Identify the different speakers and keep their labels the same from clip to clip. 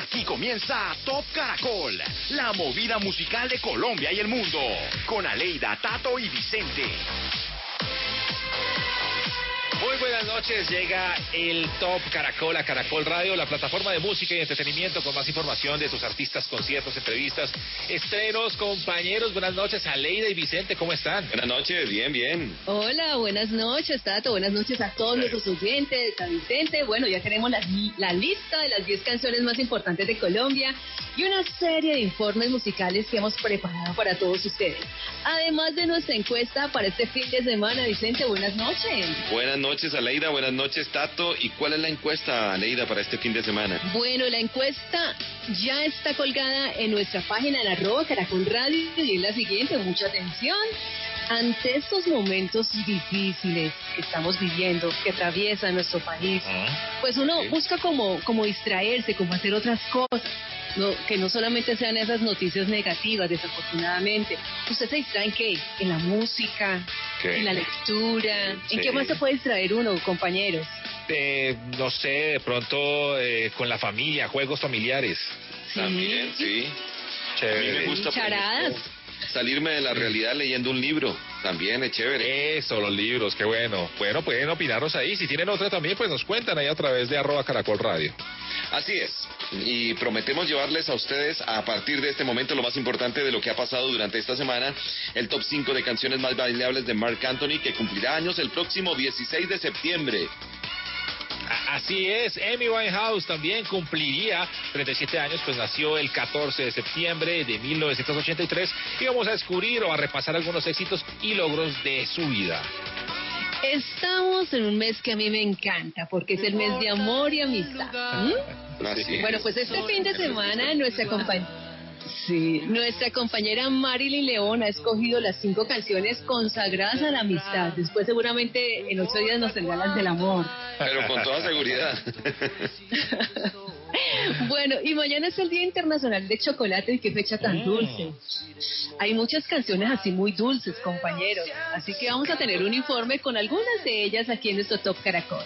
Speaker 1: Aquí comienza Top Caracol, la movida musical de Colombia y el mundo, con Aleida, Tato y Vicente.
Speaker 2: Muy buenas noches, llega el Top Caracol a Caracol Radio, la plataforma de música y entretenimiento con más información de sus artistas, conciertos, entrevistas, estrenos, compañeros. Buenas noches, Aleida y Vicente, ¿cómo están?
Speaker 3: Buenas noches, bien, bien.
Speaker 4: Hola, buenas noches, Tato, buenas noches a todos nuestros oyentes, a Vicente. Bueno, ya tenemos la, la lista de las 10 canciones más importantes de Colombia y una serie de informes musicales que hemos preparado para todos ustedes. Además de nuestra encuesta para este fin de semana, Vicente, buenas noches.
Speaker 3: Buenas noches noches, Aleida. Buenas noches, Tato. ¿Y cuál es la encuesta, Aleida, para este fin de semana?
Speaker 4: Bueno, la encuesta ya está colgada en nuestra página en arroba Caracol Radio y es la siguiente. Mucha atención. Ante estos momentos difíciles que estamos viviendo, que atraviesa nuestro país, ah, pues uno busca como, como distraerse, como hacer otras cosas no, que no solamente sean esas noticias negativas, desafortunadamente. ¿Usted se distrae en qué? En la música, en la lectura. ¿En qué más se puede distraer uno, compañeros?
Speaker 2: Eh, no sé, de pronto eh, con la familia, juegos familiares.
Speaker 3: También, sí. A mí me gusta salirme de la realidad leyendo un libro. También es chévere.
Speaker 2: Eso, los libros, qué bueno. Bueno, pueden opinarnos ahí. Si tienen otra también, pues nos cuentan ahí a través de arroba caracol radio.
Speaker 3: Así es. Y prometemos llevarles a ustedes a partir de este momento lo más importante de lo que ha pasado durante esta semana, el top 5 de canciones más bailables de Mark Anthony que cumplirá años el próximo 16 de septiembre.
Speaker 2: Así es, Amy Winehouse también cumpliría 37 años, pues nació el 14 de septiembre de 1983 y vamos a descubrir o a repasar algunos éxitos y logros de su vida.
Speaker 4: Estamos en un mes que a mí me encanta porque es el mes de amor y amistad. ¿Mm? Bueno, pues este fin de semana nuestra compañera Sí, nuestra compañera Marilyn León ha escogido las cinco canciones consagradas a la amistad. Después seguramente en ocho días nos tendrán las del amor.
Speaker 3: Pero con toda seguridad.
Speaker 4: Bueno, y mañana es el Día Internacional de Chocolate y qué fecha tan mm. dulce. Hay muchas canciones así muy dulces, compañeros. Así que vamos a tener un informe con algunas de ellas aquí en nuestro Top Caracol.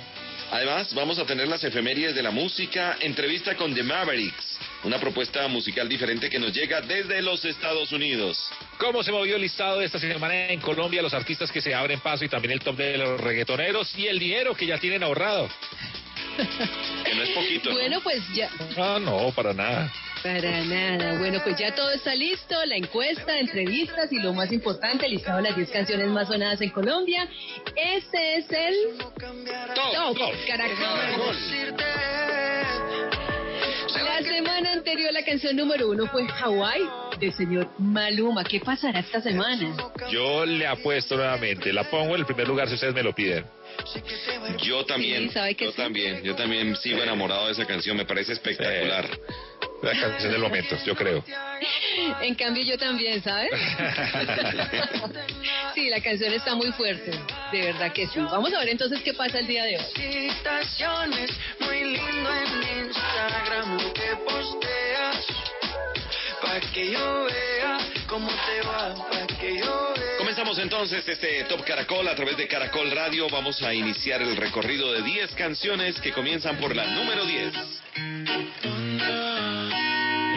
Speaker 3: Además, vamos a tener las efemérides de la música, entrevista con The Mavericks, una propuesta musical diferente que nos llega desde los Estados Unidos.
Speaker 2: ¿Cómo se movió el listado de esta semana en Colombia, los artistas que se abren paso y también el top de los reggaetoneros y el dinero que ya tienen ahorrado?
Speaker 3: que no es poquito.
Speaker 4: Bueno, pues ya.
Speaker 2: Ah, no, para nada.
Speaker 4: Para nada. Bueno, pues ya todo está listo, la encuesta, entrevistas y lo más importante, el listado de las 10 canciones más sonadas en Colombia. Este es el Top, Caracol. La semana anterior la canción número uno fue Hawaii del señor Maluma. ¿Qué pasará esta semana?
Speaker 2: Yo le apuesto nuevamente, la pongo en el primer lugar si ustedes me lo piden.
Speaker 3: Yo también, yo también, yo también sigo enamorado de esa canción, me parece espectacular.
Speaker 2: La canción del momento, yo creo.
Speaker 4: En cambio yo también, ¿sabes? sí, la canción está muy fuerte, de verdad que sí. Vamos a ver entonces qué pasa el día de hoy. Lindo en Instagram que posteas,
Speaker 3: para que yo vea cómo te va, para que yo vea. Comenzamos entonces este Top Caracol a través de Caracol Radio. Vamos a iniciar el recorrido de 10 canciones que comienzan por la número 10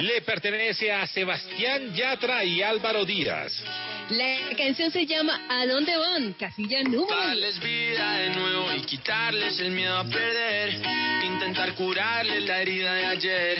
Speaker 2: le pertenece a Sebastián Yatra y Álvaro Díaz.
Speaker 4: La canción se llama ¿A dónde van? Casilla número.
Speaker 5: Darles vida de nuevo y quitarles el miedo a perder. Intentar curarles la herida de ayer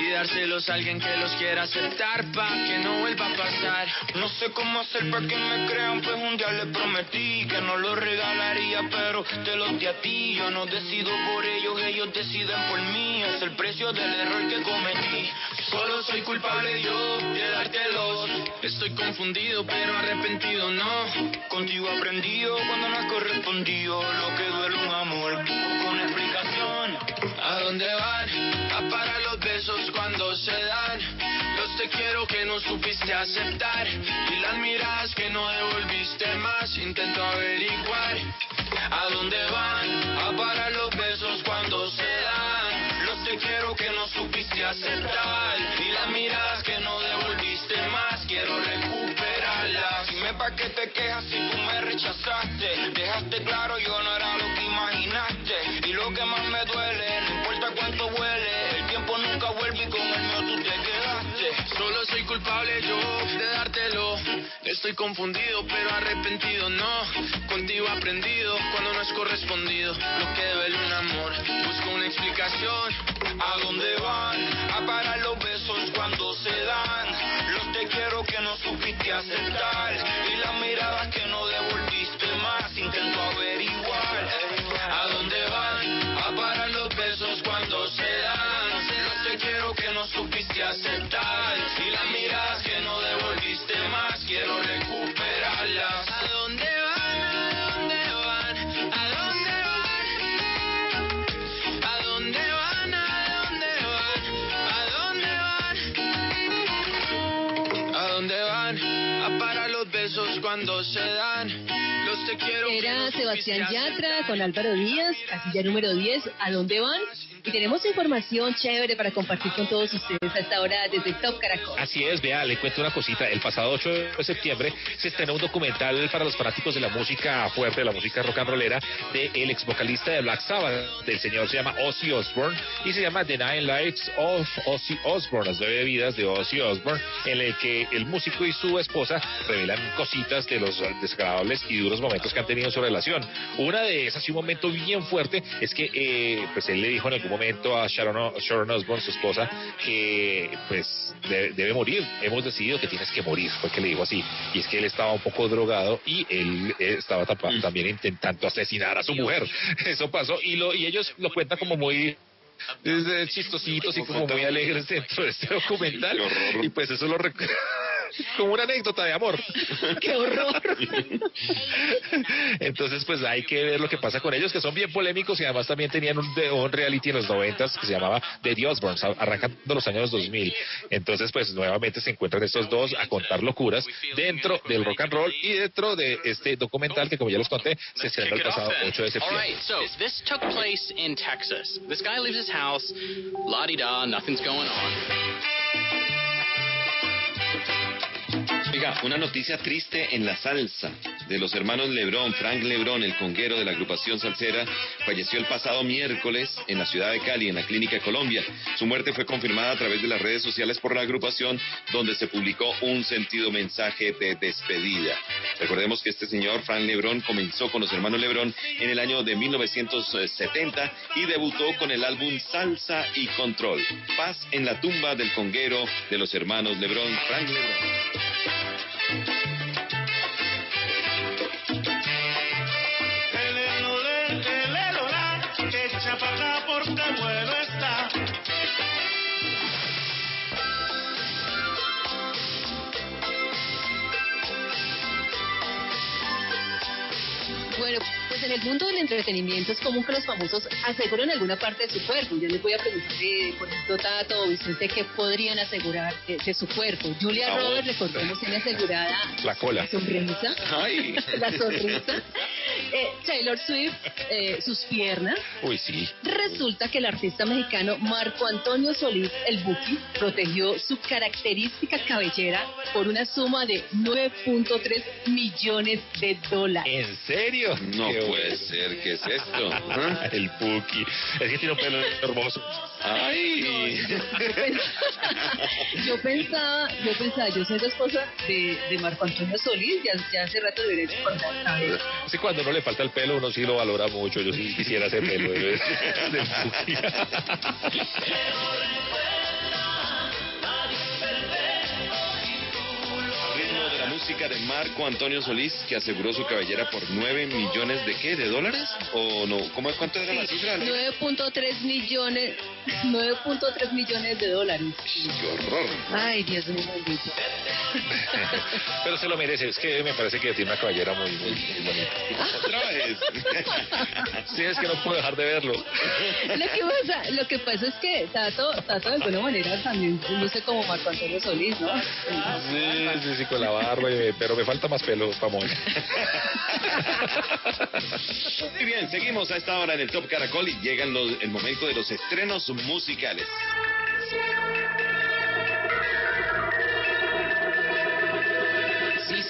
Speaker 5: y dárselos a alguien que los quiera aceptar pa' que no vuelva a pasar. No sé cómo hacer para que me crean, pues un día les prometí que no los regalaría, pero te los di a ti. Yo no decido por ellos, ellos deciden por mí. Es el precio del error que cometí. Solo soy culpable yo de dártelos. Estoy confundido, pero arrepentido no. Contigo aprendido cuando no has correspondido. Lo que duele un amor con explicación. ¿A dónde van? A parar los besos cuando se dan. Los te quiero que no supiste aceptar. Y las miradas que no devolviste más. Intento averiguar. ¿A dónde van? A parar los besos cuando se dan. Los te quiero y las miradas que no devolviste más, quiero recuperarlas. Dime pa' qué te quejas si tú me rechazaste, dejaste claro yo no era lo que imaginaste. Y lo que más me duele, no importa cuánto huele, el tiempo nunca vuelve y con el mío tú te quedaste. Solo soy culpable yo de darte Estoy confundido, pero arrepentido no. Contigo aprendido cuando no es correspondido. Lo que duele un amor, busco una explicación. ¿A dónde van? A parar los besos cuando se dan. Los te quiero que no supiste aceptar. Y las miradas que no devolviste más. Intento averiguar. ¿A dónde van? A parar los besos cuando se dan. Los te quiero que no supiste aceptar. Cuando se dan.
Speaker 4: Era Sebastián Yatra con Álvaro Díaz, casilla número 10, ¿a dónde van? Y tenemos información chévere para compartir con todos ustedes a esta hora desde Top Caracol.
Speaker 2: Así es, vea, le cuento una cosita. El pasado 8 de septiembre se estrenó un documental para los fanáticos de la música fuerte, de la música rock and rollera, del ex vocalista de Black Sabbath, del señor se llama Ozzy Osbourne, y se llama The Nine Lives of Ozzy Osbourne, las nueve vidas de Ozzy Osbourne, en el que el músico y su esposa revelan cositas de los desagradables y duros momentos que han tenido en su relación. Una de esas, y un momento bien fuerte, es que eh, pues él le dijo en algún momento a Sharon, O- Sharon Osbourne, su esposa, que pues debe, debe morir. Hemos decidido que tienes que morir, fue que le dijo así. Y es que él estaba un poco drogado y él eh, estaba tapa- también intentando asesinar a su mujer. Eso pasó y lo y ellos lo cuentan como muy eh, chistositos y como muy alegres dentro de este documental. Y pues eso lo recu- como una anécdota de amor.
Speaker 4: ¡Qué horror!
Speaker 2: Entonces, pues hay que ver lo que pasa con ellos, que son bien polémicos y además también tenían un, de- un reality en los noventas que se llamaba The a- arrancando los años 2000. Entonces, pues nuevamente se encuentran estos dos a contar locuras dentro del rock and roll y dentro de este documental que, como ya les conté, se estrenó el pasado 8 de
Speaker 6: All
Speaker 2: septiembre.
Speaker 6: right, so this took place in Texas. This guy leaves his house, la di da, nothing's going on.
Speaker 3: Una noticia triste en la salsa de los hermanos Lebrón. Frank Lebrón, el conguero de la agrupación salsera, falleció el pasado miércoles en la ciudad de Cali, en la Clínica Colombia. Su muerte fue confirmada a través de las redes sociales por la agrupación, donde se publicó un sentido mensaje de despedida. Recordemos que este señor, Frank Lebrón, comenzó con los hermanos Lebrón en el año de 1970 y debutó con el álbum Salsa y Control. Paz en la tumba del conguero de los hermanos Lebrón, Frank Lebrón.
Speaker 7: Echa pa' acá porque bueno
Speaker 4: pues en el mundo del entretenimiento es común que los famosos aseguren alguna parte de su cuerpo. Yo les voy a preguntar, eh, por ejemplo, Tato o Vicente, ¿qué podrían asegurar de, de su cuerpo? Julia
Speaker 3: La voz.
Speaker 4: Roberts, recordemos, tiene asegurada
Speaker 2: La cola.
Speaker 4: la sonrisa.
Speaker 3: Ay.
Speaker 4: La sonrisa. Eh, Taylor Swift, eh, sus piernas.
Speaker 2: Uy, sí.
Speaker 4: Resulta que el artista mexicano Marco Antonio Solís, el Buki, protegió su característica cabellera por una suma de 9.3 millones de dólares.
Speaker 2: ¿En serio?
Speaker 3: No
Speaker 2: Qué
Speaker 3: puede ser, ¿qué es esto? ¿Ah?
Speaker 2: El Puki. Es que tiene un pelo hermoso.
Speaker 3: Ay.
Speaker 4: Yo pensaba, yo pensaba, yo soy la esposa de, de Marco Antonio Solís, ya, ya hace rato debería cortar.
Speaker 2: Sí, cuando no le falta el pelo, uno sí lo valora mucho. Yo sí quisiera ese pelo. de- Puki.
Speaker 3: De la música de Marco Antonio Solís, que aseguró su cabellera por 9 millones de qué, de dólares? ¿O no? ¿Cómo, ¿Cuánto era la cifra?
Speaker 4: 9.3 millones, 9.3 millones de dólares.
Speaker 3: ¡Qué horror!
Speaker 4: Ay, Dios mío, bendito.
Speaker 2: Pero se lo merece. Es que me parece que tiene una cabellera muy, muy, muy bonita.
Speaker 3: Otra vez.
Speaker 2: Sí, es que no puedo dejar de verlo.
Speaker 4: Lo que pasa, lo que pasa es que Tato, Tato de alguna manera también luce como Marco Antonio Solís, ¿no?
Speaker 2: Sí, sí, sí, con la barba, y- pero me falta más pelo moña.
Speaker 3: Muy bien, seguimos a esta hora en el Top Caracol y llega el momento de los estrenos musicales.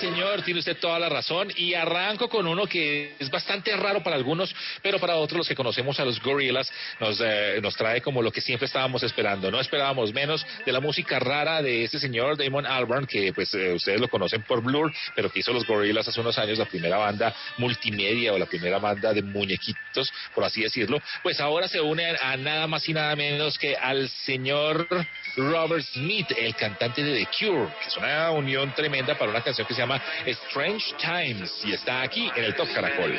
Speaker 2: Señor, tiene usted toda la razón. Y arranco con uno que es bastante raro para algunos, pero para otros, los que conocemos a los Gorillaz, nos, eh, nos trae como lo que siempre estábamos esperando. No esperábamos menos de la música rara de ese señor Damon Albarn, que pues eh, ustedes lo conocen por Blur, pero que hizo los Gorillaz hace unos años, la primera banda multimedia o la primera banda de muñequitos, por así decirlo. Pues ahora se une a nada más y nada menos que al señor Robert Smith, el cantante de The Cure, que es una unión tremenda para una canción que se llama Strange Times y está aquí en el Top Caracol.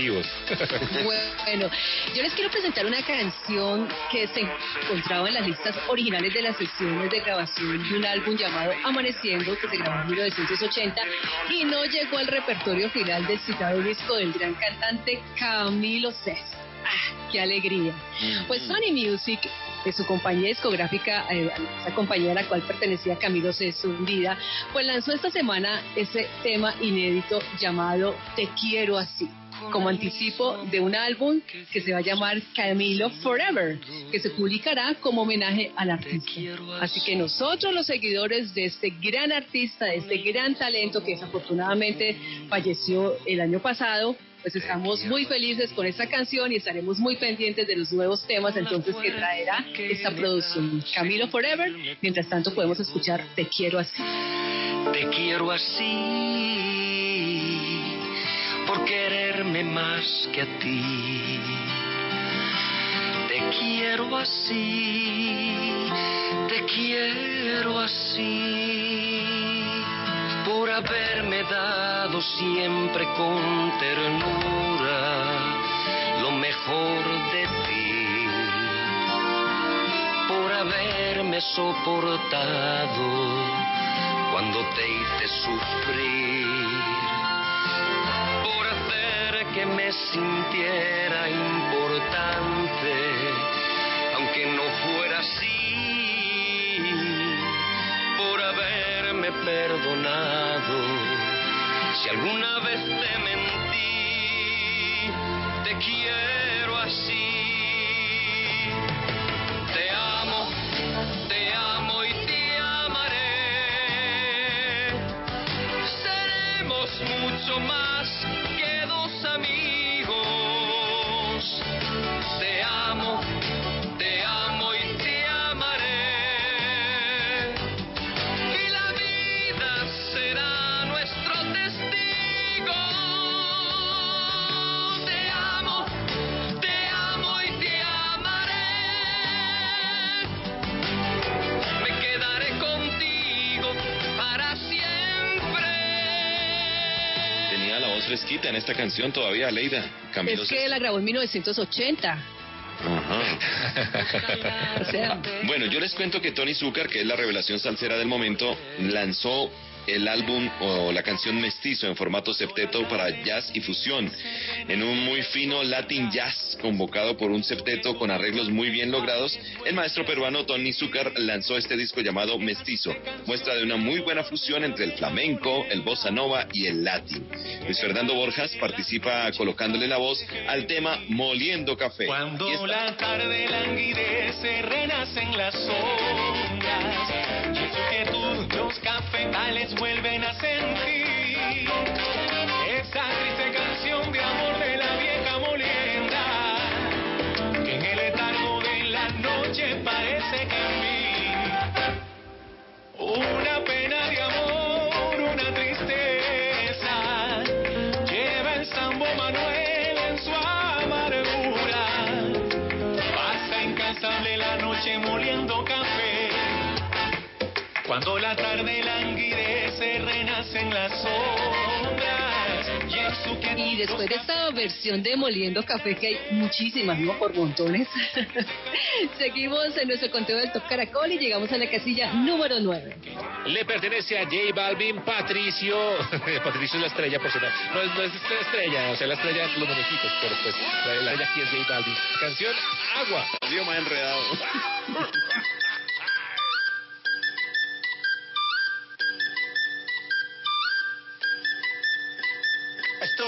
Speaker 4: Bueno, yo les quiero presentar una canción que se encontraba en las listas originales de las sesiones de grabación de un álbum llamado Amaneciendo, que se grabó en 1980 y no llegó al repertorio final del citado disco del gran cantante Camilo Sesto. ¡Ah, qué alegría! Pues Sony Music, de su compañía discográfica, eh, esa compañía a la cual pertenecía Camilo Sesto vida, pues lanzó esta semana ese tema inédito llamado Te quiero así como anticipo de un álbum que se va a llamar Camilo Forever, que se publicará como homenaje al artista. Así que nosotros los seguidores de este gran artista, de este gran talento que desafortunadamente falleció el año pasado, pues estamos muy felices con esta canción y estaremos muy pendientes de los nuevos temas entonces que traerá esta producción. Camilo Forever, mientras tanto podemos escuchar Te quiero así.
Speaker 8: Te quiero así quererme más que a ti. Te quiero así, te quiero así. Por haberme dado siempre con ternura lo mejor de ti. Por haberme soportado cuando te hice sufrir, que me sintiera importante, aunque no fuera así, por haberme perdonado. Si alguna vez te mentí, te quiero así. Te amo, te amo y te amaré. Seremos mucho más
Speaker 3: fresquita en esta canción todavía, Leida. Camilo
Speaker 4: Es que la grabó en 1980.
Speaker 3: Ajá.
Speaker 4: O sea,
Speaker 3: Bueno, yo les cuento que Tony Zucker, que es la revelación salsera del momento, lanzó el álbum o la canción Mestizo en formato septeto para jazz y fusión, en un muy fino Latin jazz convocado por un septeto con arreglos muy bien logrados. El maestro peruano Tony Zucker lanzó este disco llamado Mestizo, muestra de una muy buena fusión entre el flamenco, el bossa nova y el latín. Luis Fernando Borjas participa colocándole la voz al tema Moliendo Café.
Speaker 9: Cuando la tarde languidece, renacen las. Los cafetales vuelven a sentir esa triste canción de amor de la vieja molienda que en el letargo de la noche parece que en mí una pena de amor, cuando la tarde languidece, renacen las sombras. Y, en su
Speaker 4: Y después de esta versión de Moliendo Café, que hay muchísimas, ¿no? Por montones. Seguimos en nuestro conteo del Top Caracol y llegamos a la casilla número 9.
Speaker 2: Le pertenece a J Balvin, Patricio. Patricio es la estrella, por si no. No es, no es la estrella, o sea, la estrella de los muñequitos, pero pues la, la estrella aquí es J Balvin. Canción Agua.
Speaker 3: Dios más enredado.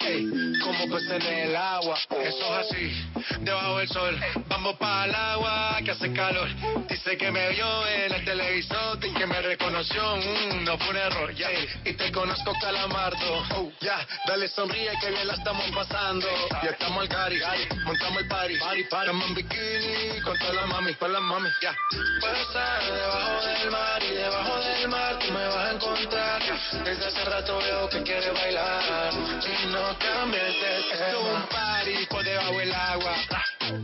Speaker 10: Como peces en el agua. Eso es así, debajo del sol. Vamos para el agua que hace calor. Dice que me vio en el televisor y que me reconoció. Mm, no fue un error, ya. Y te conozco, calamardo. Oh, ya, dale sonríe que bien la estamos pasando. Ya estamos al cari, montamos el party. party, Estamos en bikini con todas las mami, con las mami, ya. Puedo estar debajo del mar y debajo del mar tú me vas a encontrar. Desde hace rato veo que quieres bailar y no cambies de. Esto es un party por debajo del agua.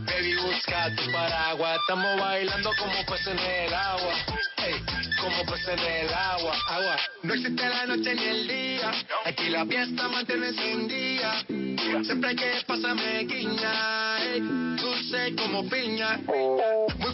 Speaker 10: Baby, busca tu paraguas. Estamos bailando como peces en el agua. Ey, como peces en el agua. Agua. No existe la noche ni el día. Aquí la fiesta mantiene día. Siempre que pasa me guiña. ey, dulce como piña.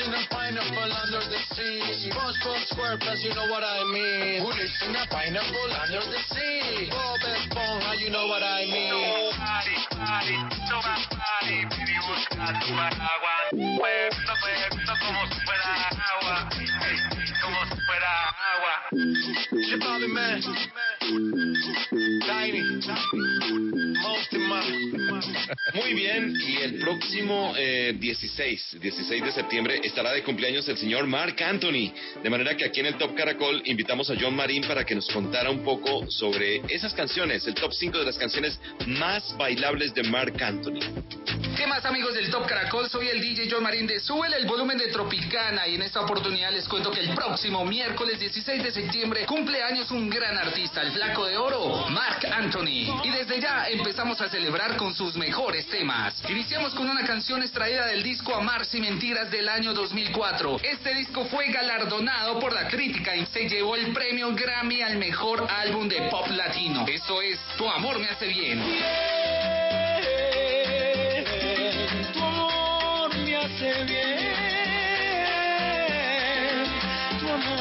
Speaker 10: in a pineapple under the sea? SpongeBob SquarePants, you know what I mean. Who lives in a pineapple under the sea? Bob Esponja, you know what I mean.
Speaker 9: Tu paraguas. Puesto, puesto como si fuera agua, fuera agua.
Speaker 10: Tiny.
Speaker 3: Muy bien, y el próximo eh, 16, 16 de septiembre estará de cumpleaños el señor Mark Anthony. De manera que aquí en el Top Caracol invitamos a John Marín para que nos contara un poco sobre esas canciones, el top 5 de las canciones más bailables de Mark Anthony.
Speaker 11: ¿Qué más amigos del Top Caracol? Soy el DJ John Marín de Súbele el volumen de Tropicana y en esta oportunidad les cuento que el próximo miércoles 16 de septiembre cumple años un gran artista, el flaco de oro, Mark Anthony. Y desde ya empezamos a celebrar con sus mejores temas. Iniciamos con una canción extraída del disco Amarse y Mentiras del año 2004. Este disco fue galardonado por la crítica y se llevó el premio Grammy al mejor álbum de pop latino. Eso es Tu amor me hace bien.
Speaker 9: Tu amor me hace bien, tu amor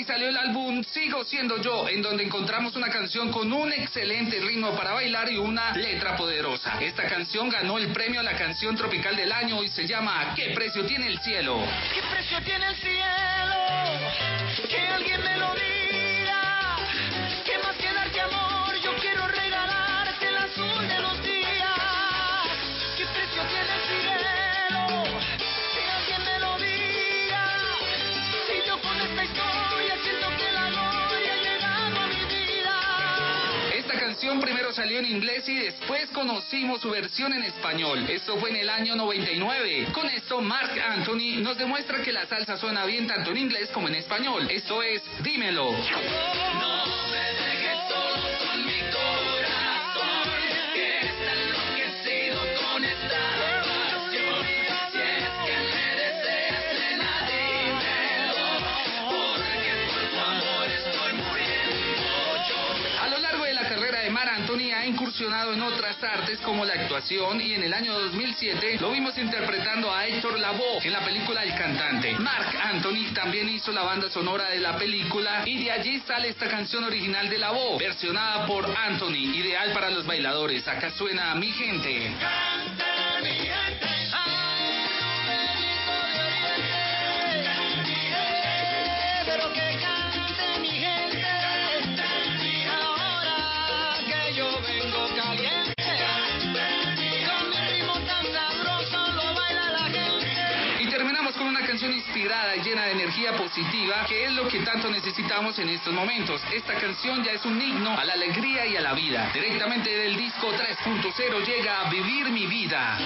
Speaker 11: 2006 salió el álbum Sigo siendo yo, en donde encontramos una canción con un excelente ritmo para bailar y una letra poderosa. Esta canción ganó el premio a la canción tropical del año y se llama ¿Qué precio tiene el cielo?
Speaker 5: ¿Qué precio tiene el cielo? Que alguien me lo diga. ¿Qué más que darte amor? Yo quiero regalarte el azul de los días. ¿Qué precio tiene el cielo? Que alguien me lo diga. Si yo con esta historia
Speaker 11: primero salió en inglés y después conocimos su versión en español. Esto fue en el año 99. Con esto, Mark Anthony nos demuestra que la salsa suena bien tanto en inglés como en español. Esto es Dímelo.
Speaker 5: No me
Speaker 11: Anthony ha incursionado en otras artes como la actuación y en el año 2007 lo vimos interpretando a Héctor Lavoe en la película El Cantante. Mark Anthony también hizo la banda sonora de la película y de allí sale esta canción original de Lavoe, versionada por Anthony, ideal para los bailadores. Acá suena Mi Gente. Y llena de energía positiva, que es lo que tanto necesitamos en estos momentos. Esta canción ya es un himno a la alegría y a la vida. Directamente del disco 3.0 llega a Vivir mi vida.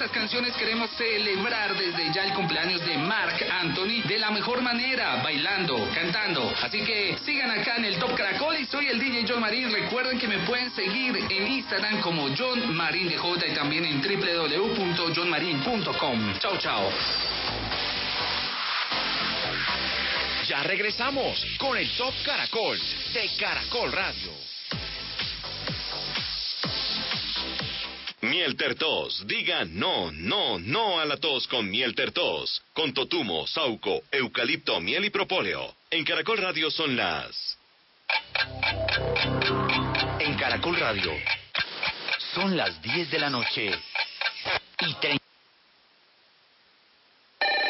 Speaker 11: Estas canciones queremos celebrar desde ya el cumpleaños de Mark Anthony de la mejor manera, bailando, cantando. Así que sigan acá en el Top Caracol y soy el DJ John Marín. Recuerden que me pueden seguir en Instagram como John Marín de J y también en www.johnmarin.com. Chao, chao.
Speaker 1: Ya regresamos con el Top Caracol de Caracol Radio.
Speaker 3: Miel Tertos. Diga no, no, no a la tos con Miel Tertos. Con totumo, sauco, eucalipto, miel y propóleo. En Caracol Radio son las...
Speaker 1: En Caracol Radio son las 10 de la noche y 30.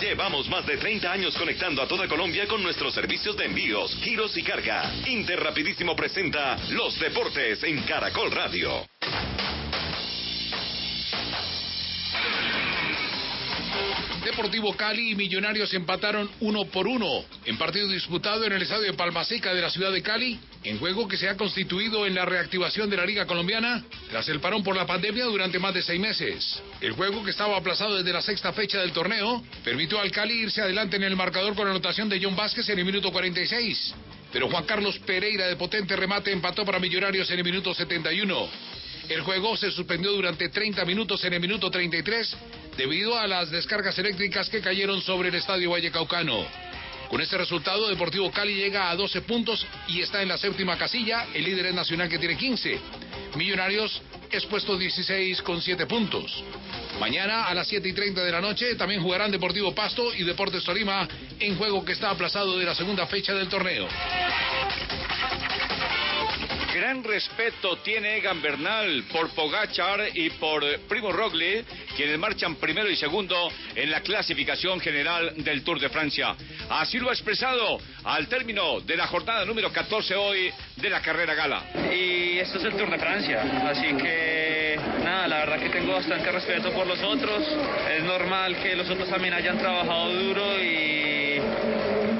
Speaker 3: Llevamos más de 30 años conectando a toda Colombia con nuestros servicios de envíos, giros y carga. Interrapidísimo presenta Los Deportes en Caracol Radio.
Speaker 12: Deportivo Cali y Millonarios empataron uno por uno en partido disputado en el estadio de Palmaseca de la ciudad de Cali, en juego que se ha constituido en la reactivación de la Liga Colombiana tras el parón por la pandemia durante más de seis meses. El juego que estaba aplazado desde la sexta fecha del torneo permitió al Cali irse adelante en el marcador con anotación de John Vázquez en el minuto 46. Pero Juan Carlos Pereira de potente remate empató para Millonarios en el minuto 71. El juego se suspendió durante 30 minutos en el minuto 33 debido a las descargas eléctricas que cayeron sobre el estadio Vallecaucano. Con este resultado, Deportivo Cali llega a 12 puntos y está en la séptima casilla. El líder es Nacional que tiene 15. Millonarios es puesto 16 con 7 puntos. Mañana a las 7 y 30 de la noche también jugarán Deportivo Pasto y Deportes Tolima en juego que está aplazado de la segunda fecha del torneo.
Speaker 13: Gran respeto tiene Egan Bernal por Pogachar y por Primo Roglic, quienes marchan primero y segundo en la clasificación general del Tour de Francia. Así lo ha expresado al término de la jornada número 14 hoy de la carrera gala.
Speaker 14: Y esto es el Tour de Francia, así que nada, la verdad que tengo bastante respeto por los otros. Es normal que los otros también hayan trabajado duro y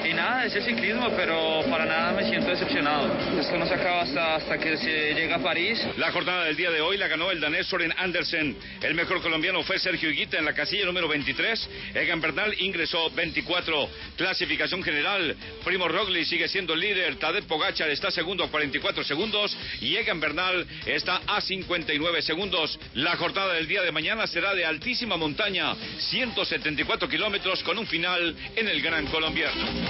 Speaker 14: y, nada, es el ciclismo, pero para nada me siento decepcionado. Esto no se acaba hasta, hasta que se llega a París.
Speaker 13: La jornada del día de hoy la ganó el danés Soren Andersen. El mejor colombiano fue Sergio Higuita en la casilla número 23. Egan Bernal ingresó 24. Clasificación general. Primo Roglic sigue siendo líder. Tadej Pogacar está segundo a 44 segundos. Y Egan Bernal está a 59 segundos. La jornada del día de mañana será de altísima montaña. 174 kilómetros con un final en el Gran Colombiano.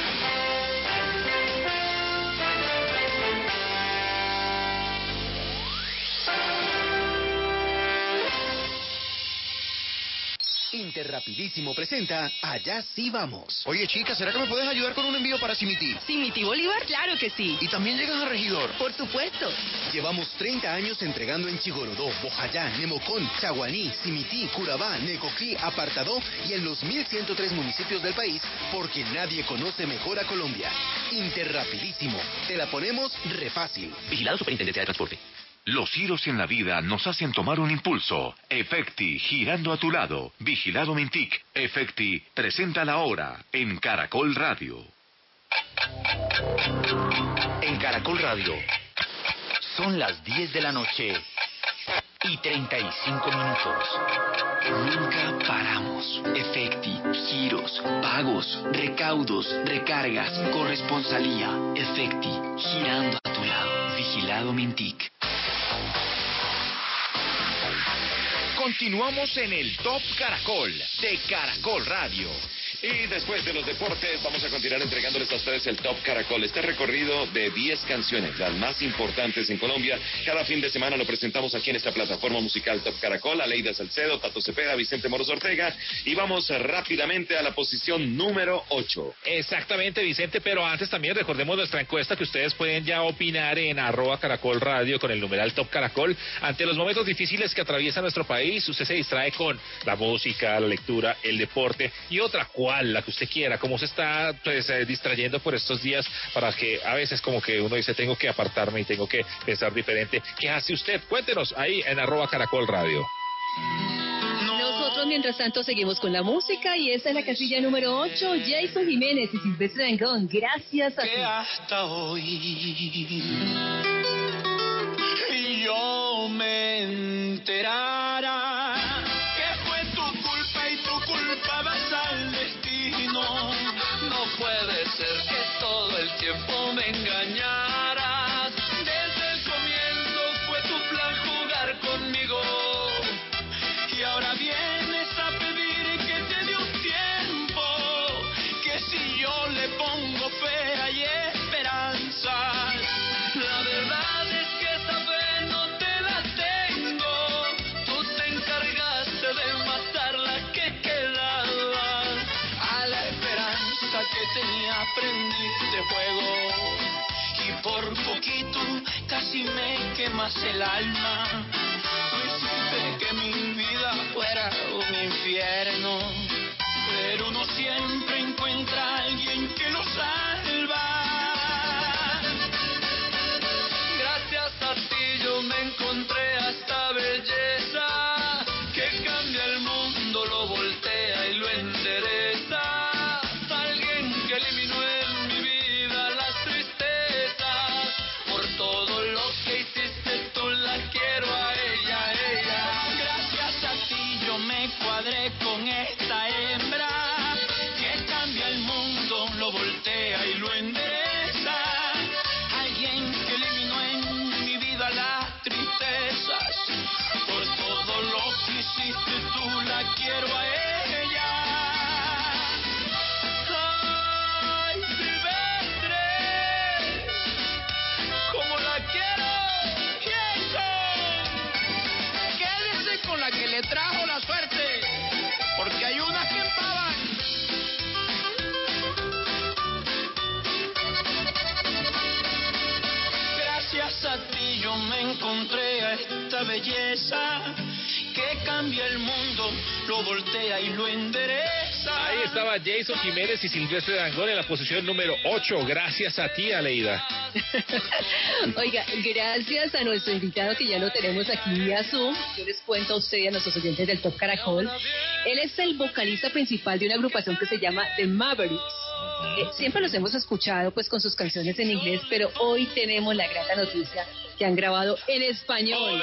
Speaker 15: Interrapidísimo presenta Allá sí vamos. Oye, chica, ¿será que me puedes ayudar con un envío para Simití?
Speaker 16: Simití Bolívar, claro que sí.
Speaker 15: ¿Y también llegas a Regidor?
Speaker 16: Por supuesto.
Speaker 15: Llevamos 30 años entregando en Chigorodó, Bojayá, Nemocón, Chaguaní, Simití, Curabá, Necoclí, Apartadó y en los 1103 municipios del país porque nadie conoce mejor a Colombia. Interrapidísimo. Te la ponemos re fácil.
Speaker 1: Vigilado Superintendencia de Transporte. Los giros en la vida nos hacen tomar un impulso. Efecti, girando a tu lado. Vigilado Mintic. Efecti, presenta la hora en Caracol Radio.
Speaker 17: En Caracol Radio. Son las 10 de la noche y 35 minutos. Nunca paramos. Efecti, giros, pagos, recaudos, recargas, corresponsalía. Efecti, girando a tu lado. Vigilado Mintic.
Speaker 1: Continuamos en el Top Caracol de Caracol Radio.
Speaker 3: Y después de los deportes, vamos a continuar entregándoles a ustedes el Top Caracol. Este recorrido de 10 canciones, las más importantes en Colombia. Cada fin de semana lo presentamos aquí en esta plataforma musical Top Caracol. Aleida Salcedo, Tato Cepeda, Vicente Moros Ortega. Y vamos rápidamente a la posición número 8.
Speaker 2: Exactamente, Vicente, pero antes también recordemos nuestra encuesta que ustedes pueden ya opinar en arroba caracol radio con el numeral Top Caracol. Ante los momentos difíciles que atraviesa nuestro país, usted se distrae con la música, la lectura, el deporte y otra cual, la que usted quiera. ¿Cómo se está pues, eh, distrayendo por estos días para que a veces como que uno dice tengo que apartarme y tengo que pensar diferente? ¿Qué hace usted? Cuéntenos ahí en arroba caracol radio.
Speaker 4: Nosotros, mientras tanto, seguimos con la música y esta es la casilla número 8, Jason Jiménez y Silvestre Dangón. Gracias a ti.
Speaker 5: que hasta hoy yo me enterara destino. No puede ser que todo el tiempo me engañaras. Jason
Speaker 2: Jiménez y Silvestre Dangón en la posición número 8. Gracias a ti, Aleida.
Speaker 4: Oiga, gracias a nuestro invitado que ya lo tenemos aquí vía Zoom. Yo les cuento a ustedes, a nuestros oyentes del Top Caracol. Él es el vocalista principal de una agrupación que se llama The Mavericks. Eh, siempre los hemos escuchado pues con sus canciones en inglés, pero hoy tenemos la grata noticia que han grabado en español.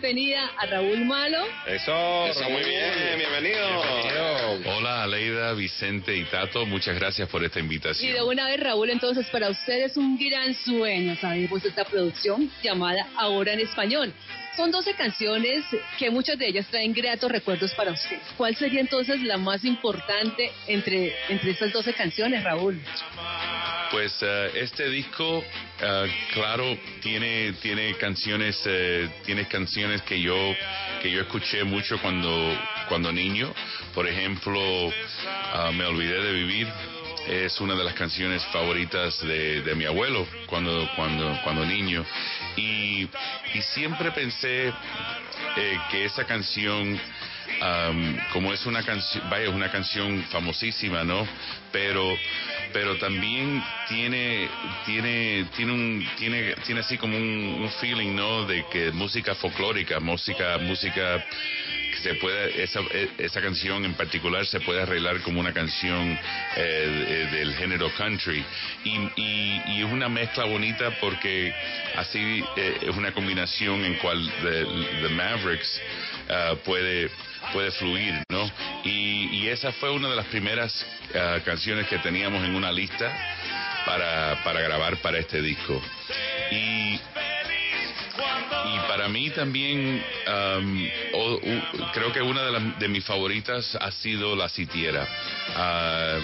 Speaker 4: Bienvenida a Raúl Malo.
Speaker 2: Eso,
Speaker 3: Eso, muy bien, bienvenido.
Speaker 18: Hola Aleida, Vicente y Tato, muchas gracias por esta
Speaker 4: Y
Speaker 18: invitación.
Speaker 4: de una vez, Raúl, entonces para usted es un gran sueño, sabemos, esta producción llamada Ahora en Español. Son 12 canciones que muchas de ellas traen gratos recuerdos para usted. ¿Cuál sería entonces la más importante entre, entre estas 12 canciones, Raúl?
Speaker 18: Pues eh, este disco, eh, claro, tiene tiene canciones eh, tiene canciones que yo que yo escuché mucho cuando cuando niño. Por ejemplo, ah, me olvidé de vivir. Es una de las canciones favoritas de, de mi abuelo cuando cuando cuando niño y, y siempre pensé eh, que esa canción am, como es una canción, vaya, es una canción famosísima, ¿no? Pero, pero también tiene, tiene, tiene un, tiene, tiene así como un, un feeling, ¿no? De que música folclórica, música, música se puede, esa, e- esa canción en particular se puede arreglar como una canción eh, de- del género country y, y, es una mezcla bonita porque así eh, es una combinación en cual the, the Mavericks ah, puede puede fluir, ¿no? Y, y esa fue una de las primeras ah, canciones que teníamos en una lista para, para grabar para este disco. Y y para mí también, am, o- creo que una de, las- de mis favoritas ha sido La Sitiera. Ah,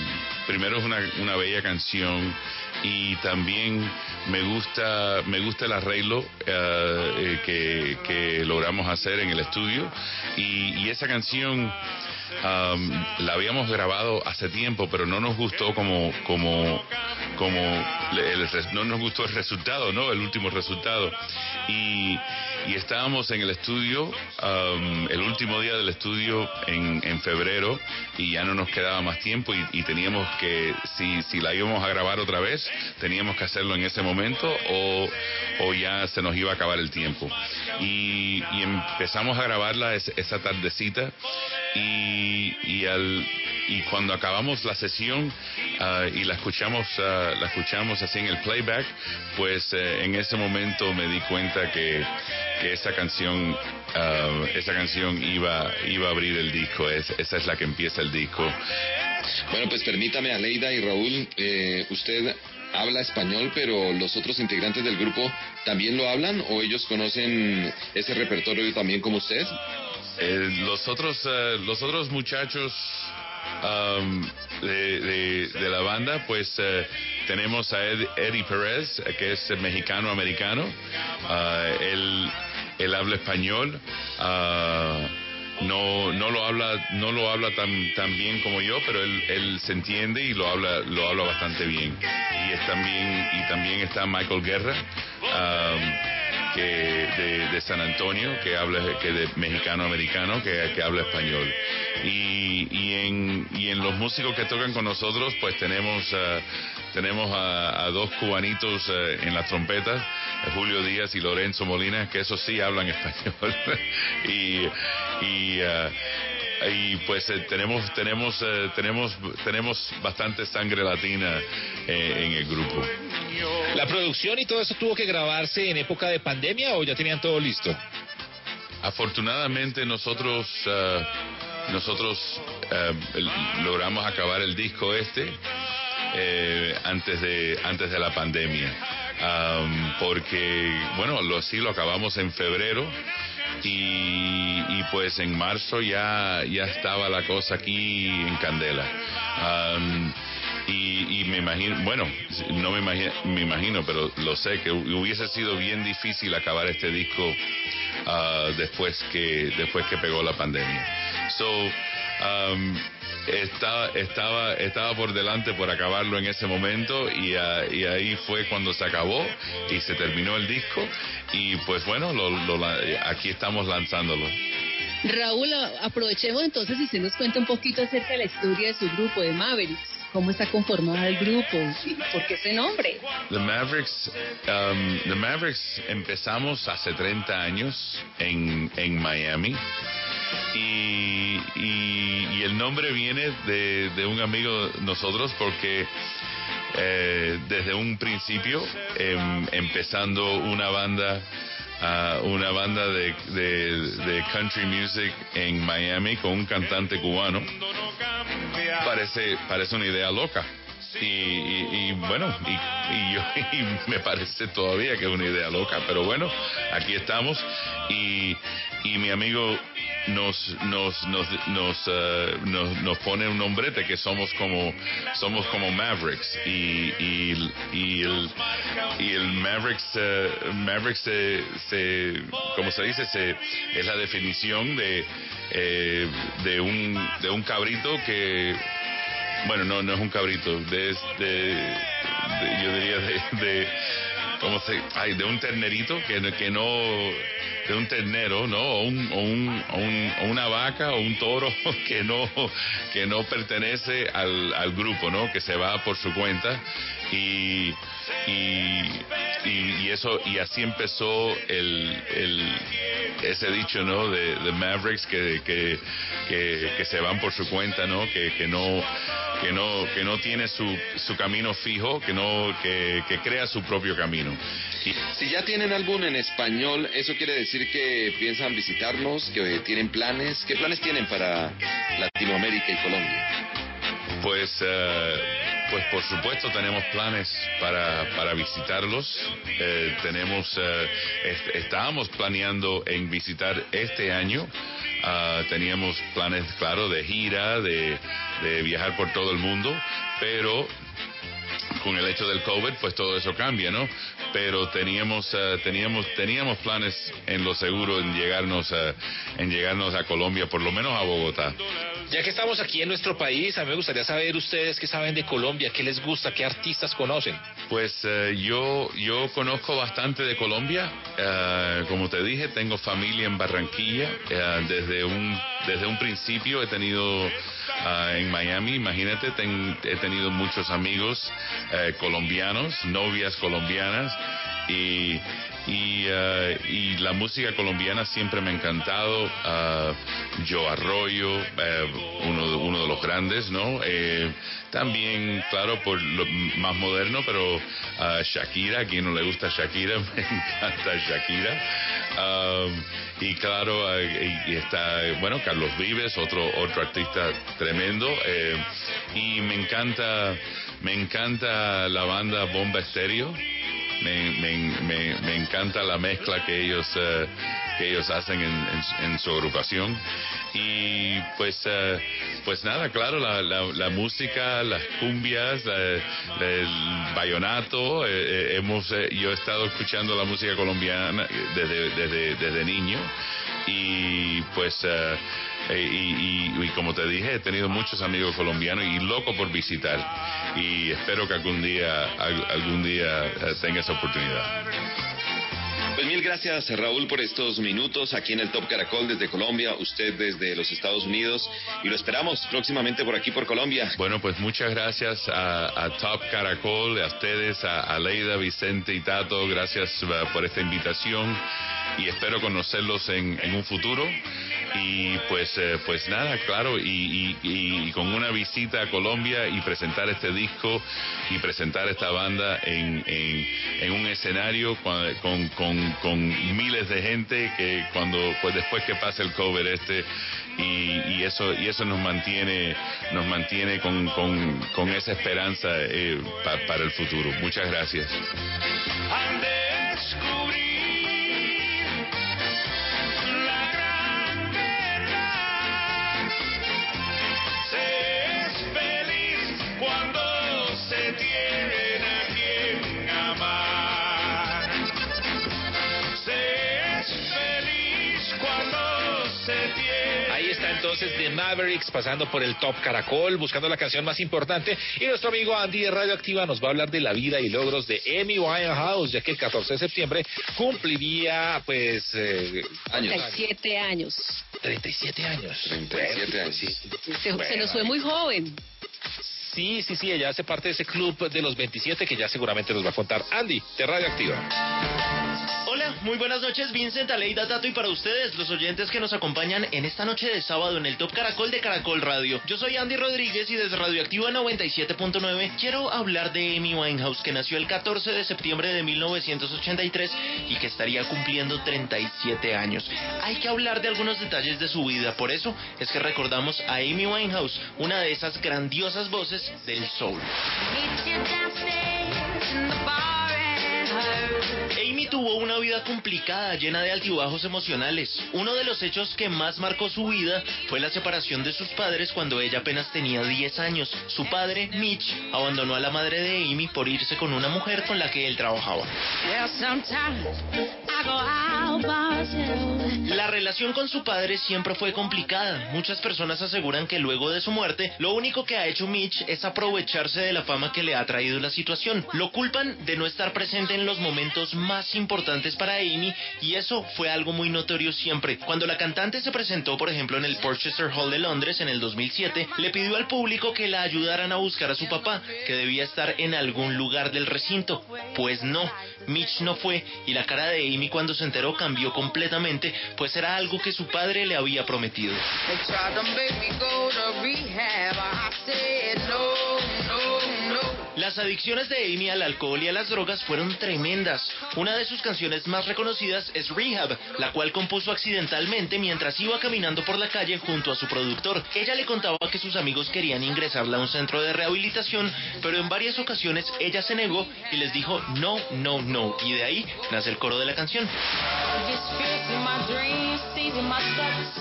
Speaker 18: primero es una, una bella canción y también me gusta, me gusta el arreglo eh, que, que logramos hacer en el estudio y, y esa canción am, la habíamos grabado hace tiempo, pero no nos gustó como, como, como el no nos gustó el resultado, ¿no? El último resultado. Y, y estábamos en el estudio, am, el último día del estudio en, en febrero, y ya no nos quedaba más tiempo y, teníamos que, si, si la íbamos a grabar otra vez, teníamos que hacerlo en ese momento o, o ya se nos iba a acabar el tiempo. Y, y empezamos a grabarla es- esa tardecita y, y, al, y cuando acabamos la sesión ah, y la escuchamos ah, la escuchamos así en el playback pues eh, en ese momento me di cuenta que, que esa canción ah, esa canción iba iba a abrir el disco es- esa es la que empieza el disco
Speaker 3: Bueno, pues permítame, Aleida y Raúl, eh, usted habla español, pero los otros integrantes del grupo también lo hablan o ellos conocen ese repertorio también como usted?
Speaker 18: Eh, los otros eh, los otros muchachos am, de, de- la banda pues eh, tenemos a Ed- Eddie Pérez eh, que es mexicano americano Ah, él él habla español. Ah, no no lo habla no lo habla tan tan bien como yo pero él, él se entiende y lo habla lo habla bastante bien. Y es también y también está Michael Guerra que de, San Antonio que habla que de mexicano americano que, que habla español. Y, y en y en los músicos que tocan con nosotros pues tenemos ah, tenemos a, a dos cubanitos eh, en las trompetas Julio Díaz y Lorenzo Molina que esos sí hablan español. Y y ah, y pues eh, tenemos tenemos eh, tenemos tenemos bastante sangre latina eh, en el grupo
Speaker 2: ¿La producción y todo eso tuvo que grabarse en época de pandemia o ya tenían todo listo?
Speaker 18: Afortunadamente nosotros ah, nosotros el- logramos acabar el disco este eh, antes de antes de la pandemia Am, porque bueno lo sí lo acabamos en febrero y, y pues en marzo ya ya estaba la cosa aquí en candela Am, y, y me imagino, bueno, no me imagino, me imagino, pero lo sé que hu- hubiese sido bien difícil acabar este disco ah, después que después que pegó la pandemia. So, um, estaba, estaba, estaba por delante por acabarlo en ese momento y, ah, y ahí fue cuando se acabó y se terminó el disco y pues bueno, lo, lo aquí estamos lanzándolo.
Speaker 4: Raúl, a- aprovechemos entonces y se nos cuenta un poquito acerca de la historia de su grupo, de Mavericks. ¿Cómo está conformado el grupo? ¿Y ¿Por qué ese nombre?
Speaker 18: The Mavericks, um, the Mavericks empezamos hace 30 años en, en Miami y, y- y el nombre viene de, de un amigo nosotros porque eh, desde un principio, em, empezando una banda, ah, una banda de, de- country music en Miami con un cantante cubano, parece, parece una idea loca. Y, y- y, bueno, y yo y me parece todavía que es una idea loca, pero bueno, aquí estamos y, y mi amigo nos nos nos nos, eh, nos nos pone un nombrete que somos como somos como Mavericks. Y y, y el y el Mavericks eh, Mavericks se, se como se dice se es la definición de eh, de un de un cabrito que bueno, no, no es un cabrito, de, de- de- yo diría de, de ¿cómo se? Ay, de un ternerito que, que no, de un ternero, ¿no? O, un, o, un, o, un- o una vaca o un toro que no, que no pertenece al, al grupo, ¿no? Que se va por su cuenta y, y, y, eso, y así empezó el, el, ese dicho, ¿no? De, de Mavericks que, que, que, que se van por su cuenta, ¿no? Que, que no, que no, que no tiene su, su camino fijo, que no, que, que crea su propio camino. Y,
Speaker 3: Si ya tienen álbum en español, ¿eso quiere decir que piensan visitarnos, que tienen planes? ¿Qué planes tienen para Latinoamérica y Colombia?
Speaker 18: Pues, eh, pues por supuesto tenemos planes para, para visitarlos. Eh, tenemos, eh, est- estábamos planeando en visitar este año. Ah, teníamos planes, claro, de gira, de, de viajar por todo el mundo, pero con el hecho del COVID, pues todo eso cambia, ¿no? Pero teníamos, eh, teníamos, teníamos planes en lo seguro en llegarnos, a, en llegarnos a Colombia, por lo menos a Bogotá.
Speaker 2: Ya que estamos aquí en nuestro país, a mí me gustaría saber ustedes qué saben de Colombia, qué les gusta, qué artistas conocen.
Speaker 18: Pues eh, yo, yo conozco bastante de Colombia. Eh, como te dije, tengo familia en Barranquilla. Eh, desde, un, desde un principio he tenido ah, en Miami, imagínate, ten- he tenido muchos amigos eh, colombianos, novias colombianas. Y, y, eh, y la música colombiana siempre me ha encantado. Ah, Joe Arroyo, eh, uno, de- uno de los grandes, ¿no? Eh, también, claro, por lo más moderno, pero ah, Shakira, a quien no le gusta Shakira, me encanta Shakira. Ah, y claro, y, y está, bueno, Carlos Vives, otro, otro artista tremendo. eh, y me encanta, me encanta la banda Bomba Estéreo. Me, me, me, me encanta la mezcla que ellos eh, que ellos hacen en, en- en su agrupación. Y pues eh, pues nada claro la, la, la música las cumbias el bayonato eh, hemos eh, yo he estado escuchando la música colombiana desde desde, desde niño y pues eh, y, y- y como te dije he tenido muchos amigos colombianos y loco por visitar. Y espero que algún día al- algún día eh, tenga esa oportunidad.
Speaker 3: Pues mil gracias Raúl por estos minutos aquí en el Top Caracol desde Colombia, usted desde los Estados Unidos y lo esperamos próximamente por aquí por Colombia.
Speaker 18: Bueno, pues muchas gracias a, a Top Caracol, a ustedes, a, a Leida, Vicente y Tato, gracias eh, por esta invitación y espero conocerlos en, en un futuro. Y pues, eh, pues nada, claro, y, y- y- con una visita a Colombia y presentar este disco y presentar esta banda en, en- en un escenario con, con- con miles de gente que cuando, pues después que pase el cover este y, y eso y eso nos mantiene nos mantiene con, con- esa esperanza eh, pa- para el futuro. Muchas gracias.
Speaker 2: Entonces de Mavericks, pasando por el Top Caracol, buscando la canción más importante. Y nuestro amigo Andy de Radioactiva nos va a hablar de la vida y logros de Amy Winehouse, ya que el 14 de septiembre cumpliría, pues... Eh,
Speaker 4: años. 37 años.
Speaker 2: 37 años.
Speaker 3: 37 años. Sí.
Speaker 4: Se, se nos fue muy joven.
Speaker 2: Sí, sí, sí, ella hace parte de ese club de los 27 que ya seguramente nos va a contar Andy de Radioactiva.
Speaker 19: Hola, muy buenas noches, Vincent, Aleida, Tato y para ustedes, los oyentes que nos acompañan en esta noche de sábado en el Top Caracol de Caracol Radio. Yo soy Andy Rodríguez y desde Radioactiva 97.9 quiero hablar de Amy Winehouse, que nació el 14 de septiembre de 1983 y que estaría cumpliendo 37 años. Hay que hablar de algunos detalles de su vida, por eso es que recordamos a Amy Winehouse, una de esas grandiosas voces del soul. Amy tuvo una vida complicada, llena de altibajos emocionales. Uno de los hechos que más marcó su vida fue la separación de sus padres cuando ella apenas tenía 10 años. Su padre, Mitch, abandonó a la madre de Amy por irse con una mujer con la que él trabajaba. La relación con su padre siempre fue complicada. Muchas personas aseguran que luego de su muerte, lo único que ha hecho Mitch es aprovecharse de la fama que le ha traído la situación. Lo culpan de no estar presente en los momentos más importantes para Amy y eso fue algo muy notorio siempre. Cuando la cantante se presentó, por ejemplo, en el Porchester Hall de Londres en el 2007, le pidió al público que la ayudaran a buscar a su papá, que debía estar en algún lugar del recinto. Pues no, Mitch no fue y la cara de Amy cuando se enteró cambió completamente, pues era algo que su padre le había prometido. Las adicciones de Amy al alcohol y a las drogas fueron tremendas. Una de sus canciones más reconocidas es Rehab, la cual compuso accidentalmente mientras iba caminando por la calle junto a su productor. Ella le contaba que sus amigos querían ingresarla a un centro de rehabilitación, pero en varias ocasiones ella se negó y les dijo no, no, no. Y de ahí nace el coro de la canción.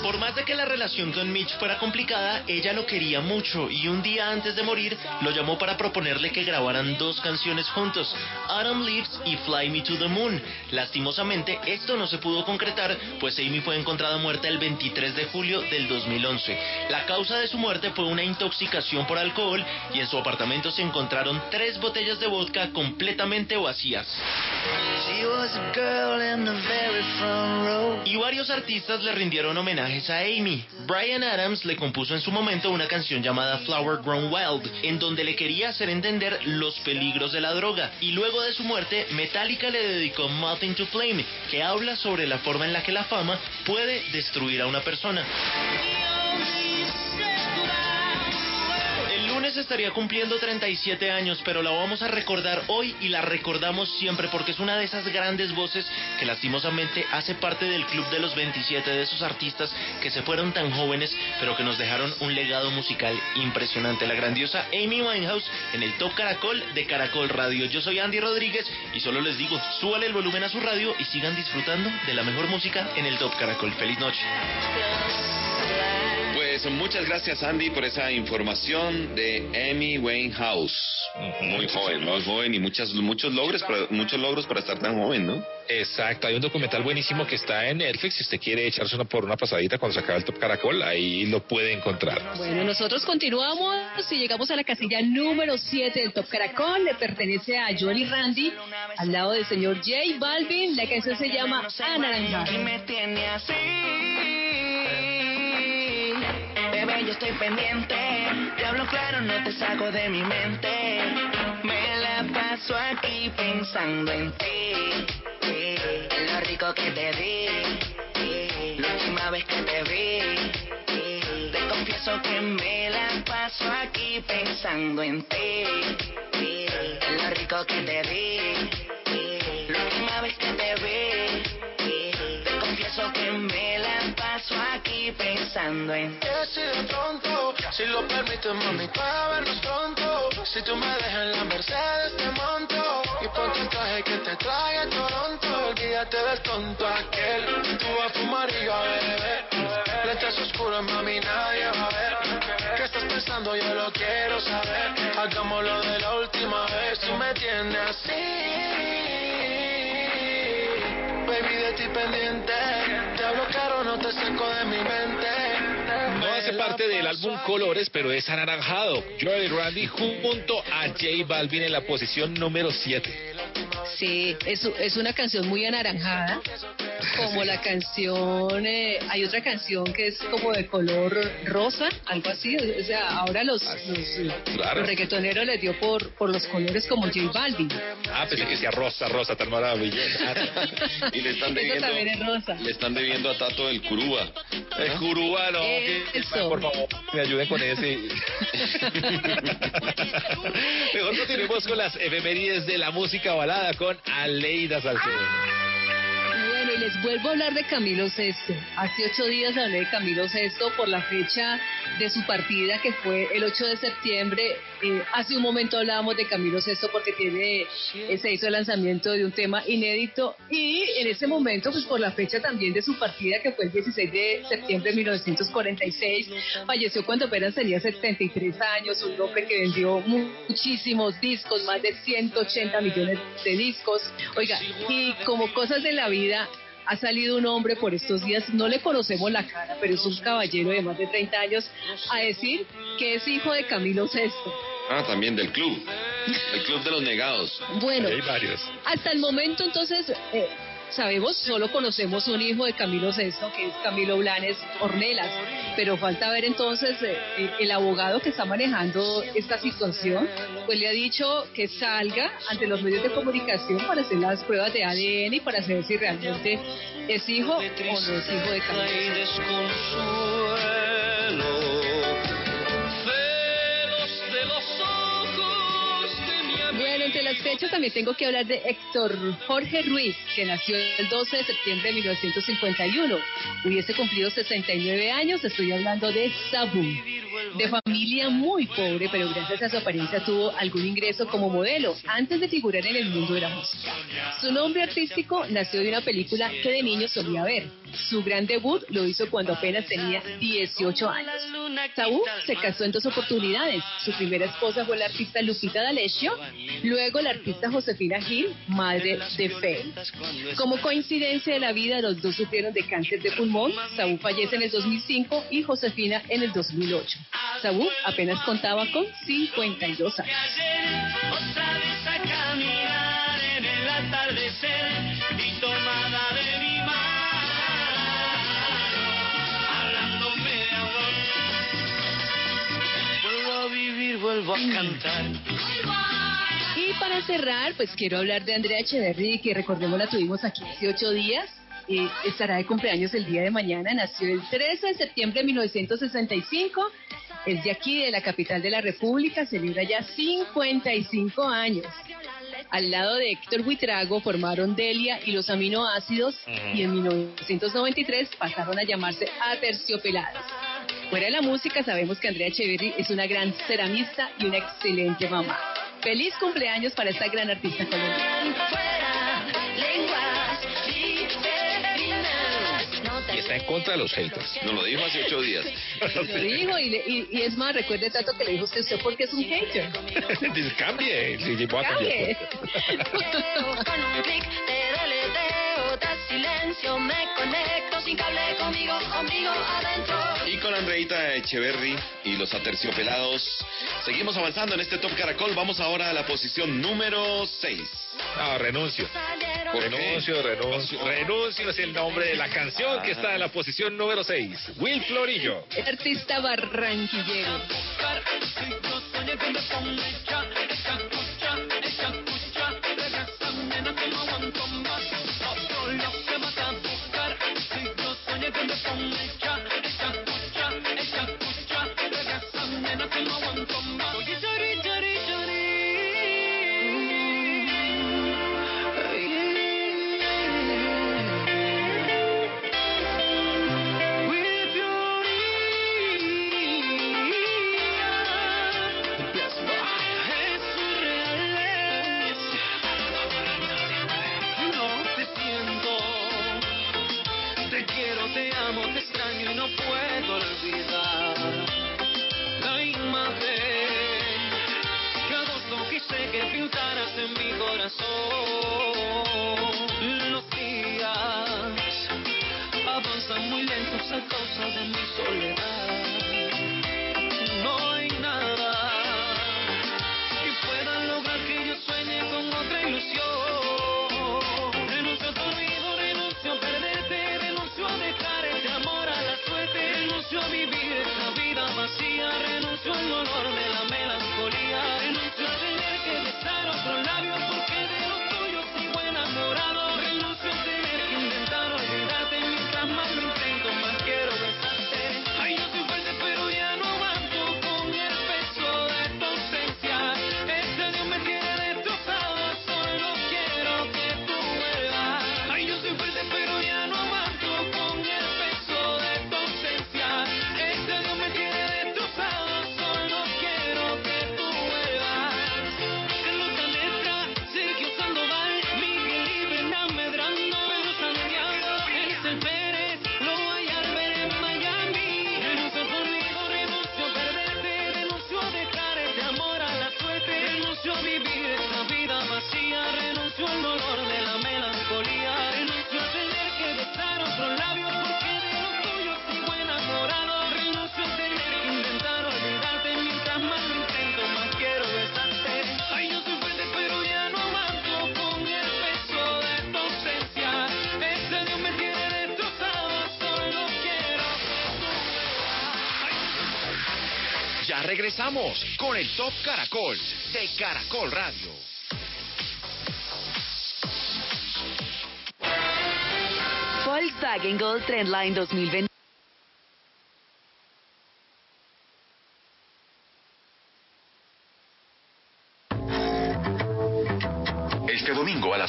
Speaker 19: Por más de que la relación con Mitch fuera complicada, ella lo quería mucho y un día antes de morir lo llamó para proponerle que grabaran dos canciones juntos, Autumn Leaves y Fly Me to the Moon. Lastimosamente, esto no se pudo concretar, pues Amy fue encontrada muerta el 23 de julio del 2011. La causa de su muerte fue una intoxicación por alcohol y en su apartamento se encontraron tres botellas de vodka completamente vacías. Y varios artistas le rindieron homenajes a Amy. Brian Adams le compuso en su momento una canción llamada Flower Grown Wild, en donde le quería hacer entender los peligros de la droga. Y luego de su muerte, Metallica le dedicó Moth to Flame, que habla sobre la forma en la que la fama puede destruir a una persona. Lunes estaría cumpliendo 37 años, pero la vamos a recordar hoy y la recordamos siempre porque es una de esas grandes voces que lastimosamente hace parte del club de los 27 de esos artistas que se fueron tan jóvenes, pero que nos dejaron un legado musical impresionante. La grandiosa Amy Winehouse en el Top Caracol de Caracol Radio. Yo soy Andy Rodríguez y solo les digo, súbale el volumen a su radio y sigan disfrutando de la mejor música en el Top Caracol. Feliz noche.
Speaker 3: Pues muchas gracias Andy por esa información de Amy Winehouse. Muy joven, muy joven y muchas, muchos logros para, muchos logros para estar tan joven, ¿no?
Speaker 2: Exacto, hay un documental buenísimo que está en Netflix. Si usted quiere echarse una por una pasadita cuando se acabe el Top Caracol, ahí lo puede encontrar.
Speaker 4: Bueno, nosotros continuamos y llegamos a la casilla número 7 del Top Caracol. Le pertenece a Joel y Randy, al lado del señor J Balvin. La canción se llama Anaranjada.
Speaker 5: Yo estoy pendiente. Te hablo claro, no te saco de mi mente. Me la paso aquí pensando en ti. En lo rico que te di. La última vez que te vi. Te confieso que me la paso aquí pensando en ti. En lo rico que te di. Aquí pensando en.
Speaker 10: Que si de pronto, si lo permites, mami, para vernos pronto. Si tú me dejas en la Mercedes, te monto. Y ponte el traje que te trae a Toronto. Olvídate del tonto aquel. Tú vas a fumar y yo a beber. Lentes oscuros, mami, nadie va a ver. ¿Qué estás pensando? Yo lo quiero saber. Hagámoslo de la última vez. Tú me tienes así. Baby, de ti pendiente. Te hablo caro, no te saco de mi mente.
Speaker 2: No hace parte del álbum Colores, pero es anaranjado. Joel Randy junto a J Balvin en la posición número 7.
Speaker 4: Sí, es, es una canción muy anaranjada, como la canción, eh, hay otra canción que es como de color rosa, algo así, o sea, ahora los, los,
Speaker 2: Claro.
Speaker 4: los reggaetoneros les dio por, por los colores como J Balvin.
Speaker 2: Ah, pensé que decía rosa, rosa, tan maravillosa.
Speaker 3: Y le están
Speaker 4: Eso
Speaker 3: debiendo,
Speaker 4: también es rosa.
Speaker 3: le están debiendo a Tato el Curúa.
Speaker 2: El Curúa, no, que-
Speaker 4: Eso.
Speaker 2: por favor, me ayuden con ese. Mejor continuemos con las efemérides de la música balada con Aleida Salcedo.
Speaker 4: Bueno, y les vuelvo a hablar de Camilo Sesto. Hace ocho días hablé de Camilo Sesto por la fecha de su partida, que fue el 8 de septiembre. Eh, hace un momento hablábamos de Camilo Sesto porque tiene, eh, se hizo el lanzamiento de un tema inédito y en ese momento, pues por la fecha también de su partida, que fue el 16 de septiembre de 1946, falleció cuando apenas tenía 73 años, un hombre que vendió mu- muchísimos discos, más de 180 millones de discos. Oiga, y como cosas de la vida, ha salido un hombre por estos días, no le conocemos la cara, pero es un caballero de más de 30 años, a decir que es hijo de Camilo Sesto.
Speaker 3: Ah, también del club. El club de los negados.
Speaker 4: Bueno,
Speaker 2: Hay varios.
Speaker 4: hasta el momento entonces eh, sabemos, solo conocemos un hijo de Camilo Sesto, que es Camilo Blanes Ornelas, pero falta ver entonces eh, el abogado que está manejando esta situación, pues le ha dicho que salga ante los medios de comunicación para hacer las pruebas de ADN y para saber si realmente es hijo o no es hijo de Camilo entre las fechas también tengo que hablar de Héctor Jorge Ruiz, que nació el 12 de septiembre de 1951. Hubiese cumplido 69 años, estoy hablando de Sabu. De familia muy pobre, pero gracias a su apariencia tuvo algún ingreso como modelo antes de figurar en el mundo de la música. Su nombre artístico nació de una película que de niño solía ver. Su gran debut lo hizo cuando apenas tenía 18 años. Saúl se casó en dos oportunidades. Su primera esposa fue la artista Lupita D'Alessio, luego la artista Josefina Gil, madre de Faye. Como coincidencia de la vida, los dos sufrieron de cáncer de pulmón. Saúl fallece en el 2005 y Josefina en el 2008. Saúl apenas contaba con 52 años.
Speaker 10: Otra vez a caminar en el atardecer y tomada de vivir, vuelvo a cantar.
Speaker 4: Y para cerrar, pues quiero hablar de Andrea Echeverry, que recordemos la tuvimos aquí hace ocho días. Eh, estará de cumpleaños el día de mañana. Nació el 13 de septiembre de 1965. Es de aquí, de la capital de la República. Celebra ya 55 años. Al lado de Héctor Buitrago formaron Delia y los aminoácidos y en 1993 pasaron a llamarse Aterciopeladas. Fuera de la música sabemos que Andrea Echeverry es una gran ceramista y una excelente mamá. Feliz cumpleaños para esta gran artista colombiana.
Speaker 2: Y está en contra de los haters.
Speaker 3: Nos lo dijo hace ocho días.
Speaker 4: Lo dijo y, le- y- y es más, recuerde tanto que le dijo usted, usted porque es un hater.
Speaker 2: Dice, Cambie, sí, voy a cambiar.
Speaker 10: Silencio, me conecto sin cable conmigo, conmigo adentro.
Speaker 3: Y con Andreita Echeverry y los aterciopelados, seguimos avanzando en este Top Caracol. Vamos ahora a la posición número 6.
Speaker 2: No, renuncio.
Speaker 3: ¿Por qué?
Speaker 2: renuncio, renuncio. Renuncio es el nombre de la canción que está en la posición número 6. Will Florillo.
Speaker 4: El artista barranquillero.
Speaker 20: Top Caracol de Caracol Radio.
Speaker 16: Volkswagen Gold Trendline 2020.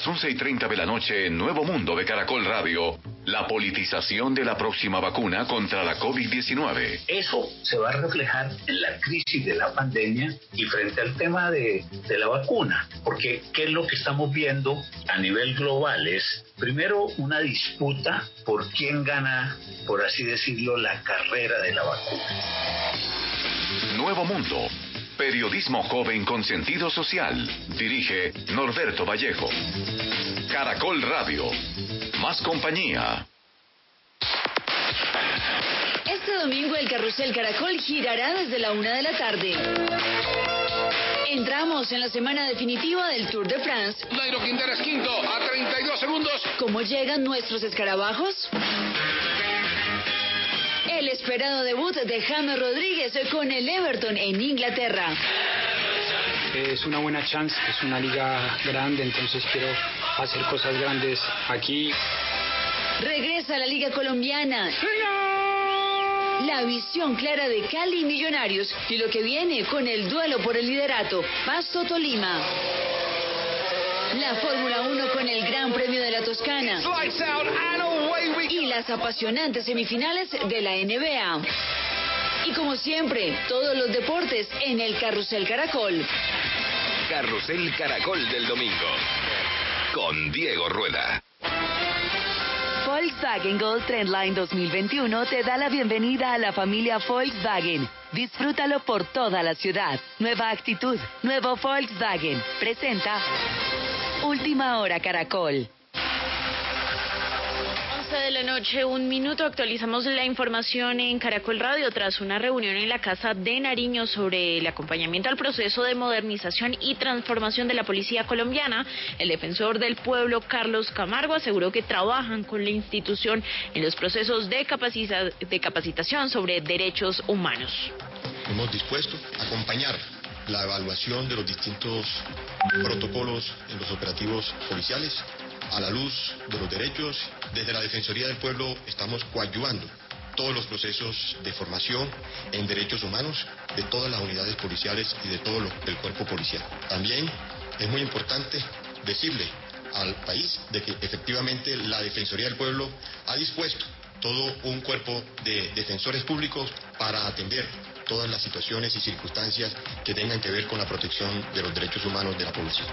Speaker 21: Las 11 y 30 de la noche en Nuevo Mundo de Caracol Radio, la politización de la próxima vacuna contra la COVID-19.
Speaker 22: Eso se va a reflejar en la crisis de la pandemia y frente al tema de, de la vacuna, porque ¿qué es lo que estamos viendo a nivel global? Es primero una disputa por quién gana, por así decirlo, la carrera de la vacuna.
Speaker 21: Nuevo Mundo. Periodismo joven con sentido social. Dirige Norberto Vallejo. Caracol Radio. Más compañía.
Speaker 16: Este domingo el carrusel Caracol girará desde la una de la tarde. Entramos en la semana definitiva del Tour de France.
Speaker 12: Nairo Quintana es quinto a 32 segundos.
Speaker 16: ¿Cómo llegan nuestros escarabajos? El esperado debut de James Rodríguez con el Everton en Inglaterra.
Speaker 23: Es una buena chance, es una liga grande, entonces quiero hacer cosas grandes aquí.
Speaker 16: Regresa a la Liga Colombiana. La visión clara de Cali Millonarios y lo que viene con el duelo por el liderato, Pasto Tolima. La Fórmula 1 con el Gran Premio de la Toscana. Y las apasionantes semifinales de la NBA. Y como siempre, todos los deportes en el Carrusel Caracol.
Speaker 24: Carrusel Caracol del domingo. Con Diego Rueda.
Speaker 16: Volkswagen Gold Trendline 2021 te da la bienvenida a la familia Volkswagen. Disfrútalo por toda la ciudad. Nueva actitud, nuevo Volkswagen. Presenta Última Hora Caracol.
Speaker 25: 11 de la noche, un minuto, actualizamos la información en Caracol Radio tras una reunión en la Casa de Nariño sobre el acompañamiento al proceso de modernización y transformación de la policía colombiana. El defensor del pueblo, Carlos Camargo, aseguró que trabajan con la institución en los procesos de capacitación sobre derechos humanos.
Speaker 26: Hemos dispuesto a acompañar la evaluación de los distintos protocolos en los operativos policiales a la luz de los derechos. Desde la Defensoría del Pueblo estamos coadyuvando todos los procesos de formación en derechos humanos de todas las unidades policiales y de todo lo, el cuerpo policial. También es muy importante decirle al país de que efectivamente la Defensoría del Pueblo ha dispuesto todo un cuerpo de defensores públicos para atender todas las situaciones y circunstancias que tengan que ver con la protección de los derechos humanos de la población.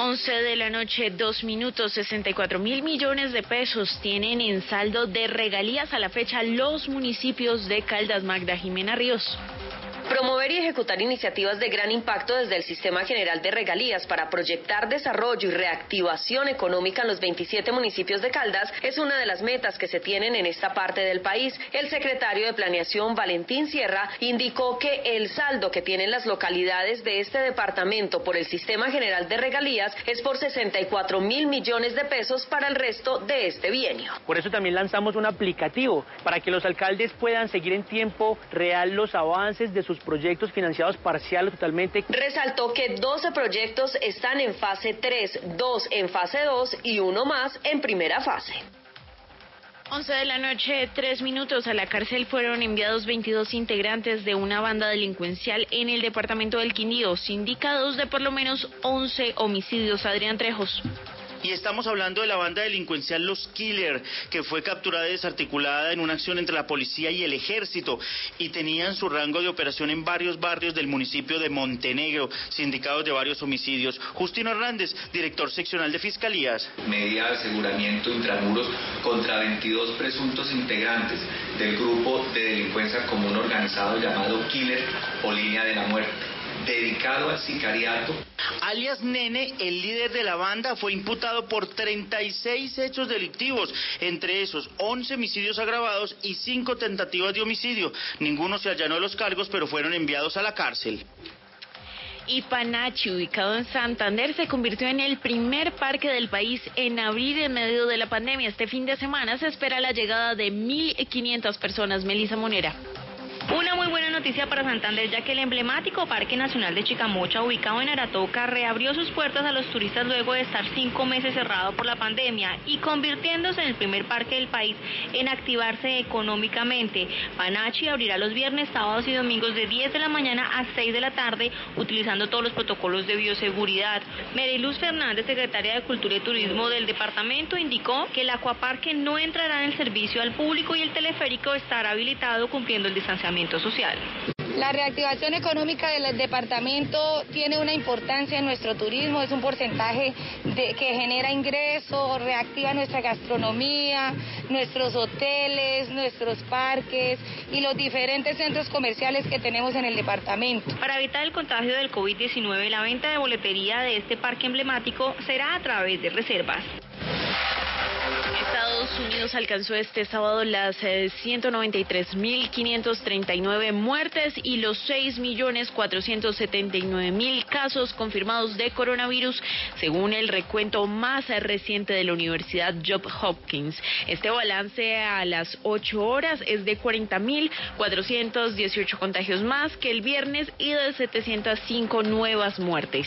Speaker 25: 11 de la noche, 2 minutos, 64 mil millones de pesos tienen en saldo de regalías a la fecha los municipios de Caldas, Magda, Jimena Ríos.
Speaker 27: Promover y ejecutar iniciativas de gran impacto desde el Sistema General de Regalías para proyectar desarrollo y reactivación económica en los 27 municipios de Caldas es una de las metas que se tienen en esta parte del país. El secretario de Planeación, Valentín Sierra, indicó que el saldo que tienen las localidades de este departamento por el Sistema General de Regalías es por 64 mil millones de pesos para el resto de este bienio.
Speaker 28: Por eso también lanzamos un aplicativo para que los alcaldes puedan seguir en tiempo real los avances de sus proyectos financiados parcial o totalmente.
Speaker 27: Resaltó que 12 proyectos están en fase 3, 2 en fase 2 y uno más en primera fase.
Speaker 25: 11 de la noche, tres minutos. A la cárcel fueron enviados 22 integrantes de una banda delincuencial en el departamento del Quindío, sindicados de por lo menos 11 homicidios. Adrián Trejos.
Speaker 29: Y estamos hablando de la banda delincuencial Los Killer, que fue capturada y desarticulada en una acción entre la policía y el ejército y tenían su rango de operación en varios barrios del municipio de Montenegro, sindicados de varios homicidios. Justino Hernández, director seccional de Fiscalías.
Speaker 1: Medida de aseguramiento intramuros contra 22 presuntos integrantes del grupo de delincuencia común organizado llamado Killer o Línea de la Muerte dedicado al sicariato.
Speaker 29: Alias Nene, el líder de la banda, fue imputado por 36 hechos delictivos, entre esos 11 homicidios agravados y 5 tentativas de homicidio. Ninguno se allanó de los cargos, pero fueron enviados a la cárcel.
Speaker 25: Y Panachi, ubicado en Santander, se convirtió en el primer parque del país en abrir en medio de la pandemia. Este fin de semana se espera la llegada de 1.500 personas. Melissa Monera.
Speaker 16: Una muy buena noticia para Santander, ya que el emblemático Parque Nacional de Chicamocha, ubicado en Aratoca, reabrió sus puertas a los turistas luego de estar cinco meses cerrado por la pandemia y convirtiéndose en el primer parque del país en activarse económicamente. Panachi abrirá los viernes, sábados y domingos de 10 de la mañana a 6 de la tarde, utilizando todos los protocolos de bioseguridad. Meriluz Fernández, secretaria de Cultura y Turismo del departamento, indicó que el acuaparque no entrará en el servicio al público y el teleférico estará habilitado cumpliendo el distanciamiento social.
Speaker 30: La reactivación económica del departamento tiene una importancia en nuestro turismo, es un porcentaje de, que genera ingresos, reactiva nuestra gastronomía, nuestros hoteles, nuestros parques y los diferentes centros comerciales que tenemos en el departamento.
Speaker 16: Para evitar el contagio del COVID-19, la venta de boletería de este parque emblemático será a través de reservas. Estados Unidos alcanzó este sábado las 193.539 eh, muertes y los 6.479.000 casos confirmados de coronavirus, según el recuento más reciente de la Universidad Job Hopkins. Este balance a las 8 horas es de 40.418 contagios más que el viernes y de 705 nuevas muertes.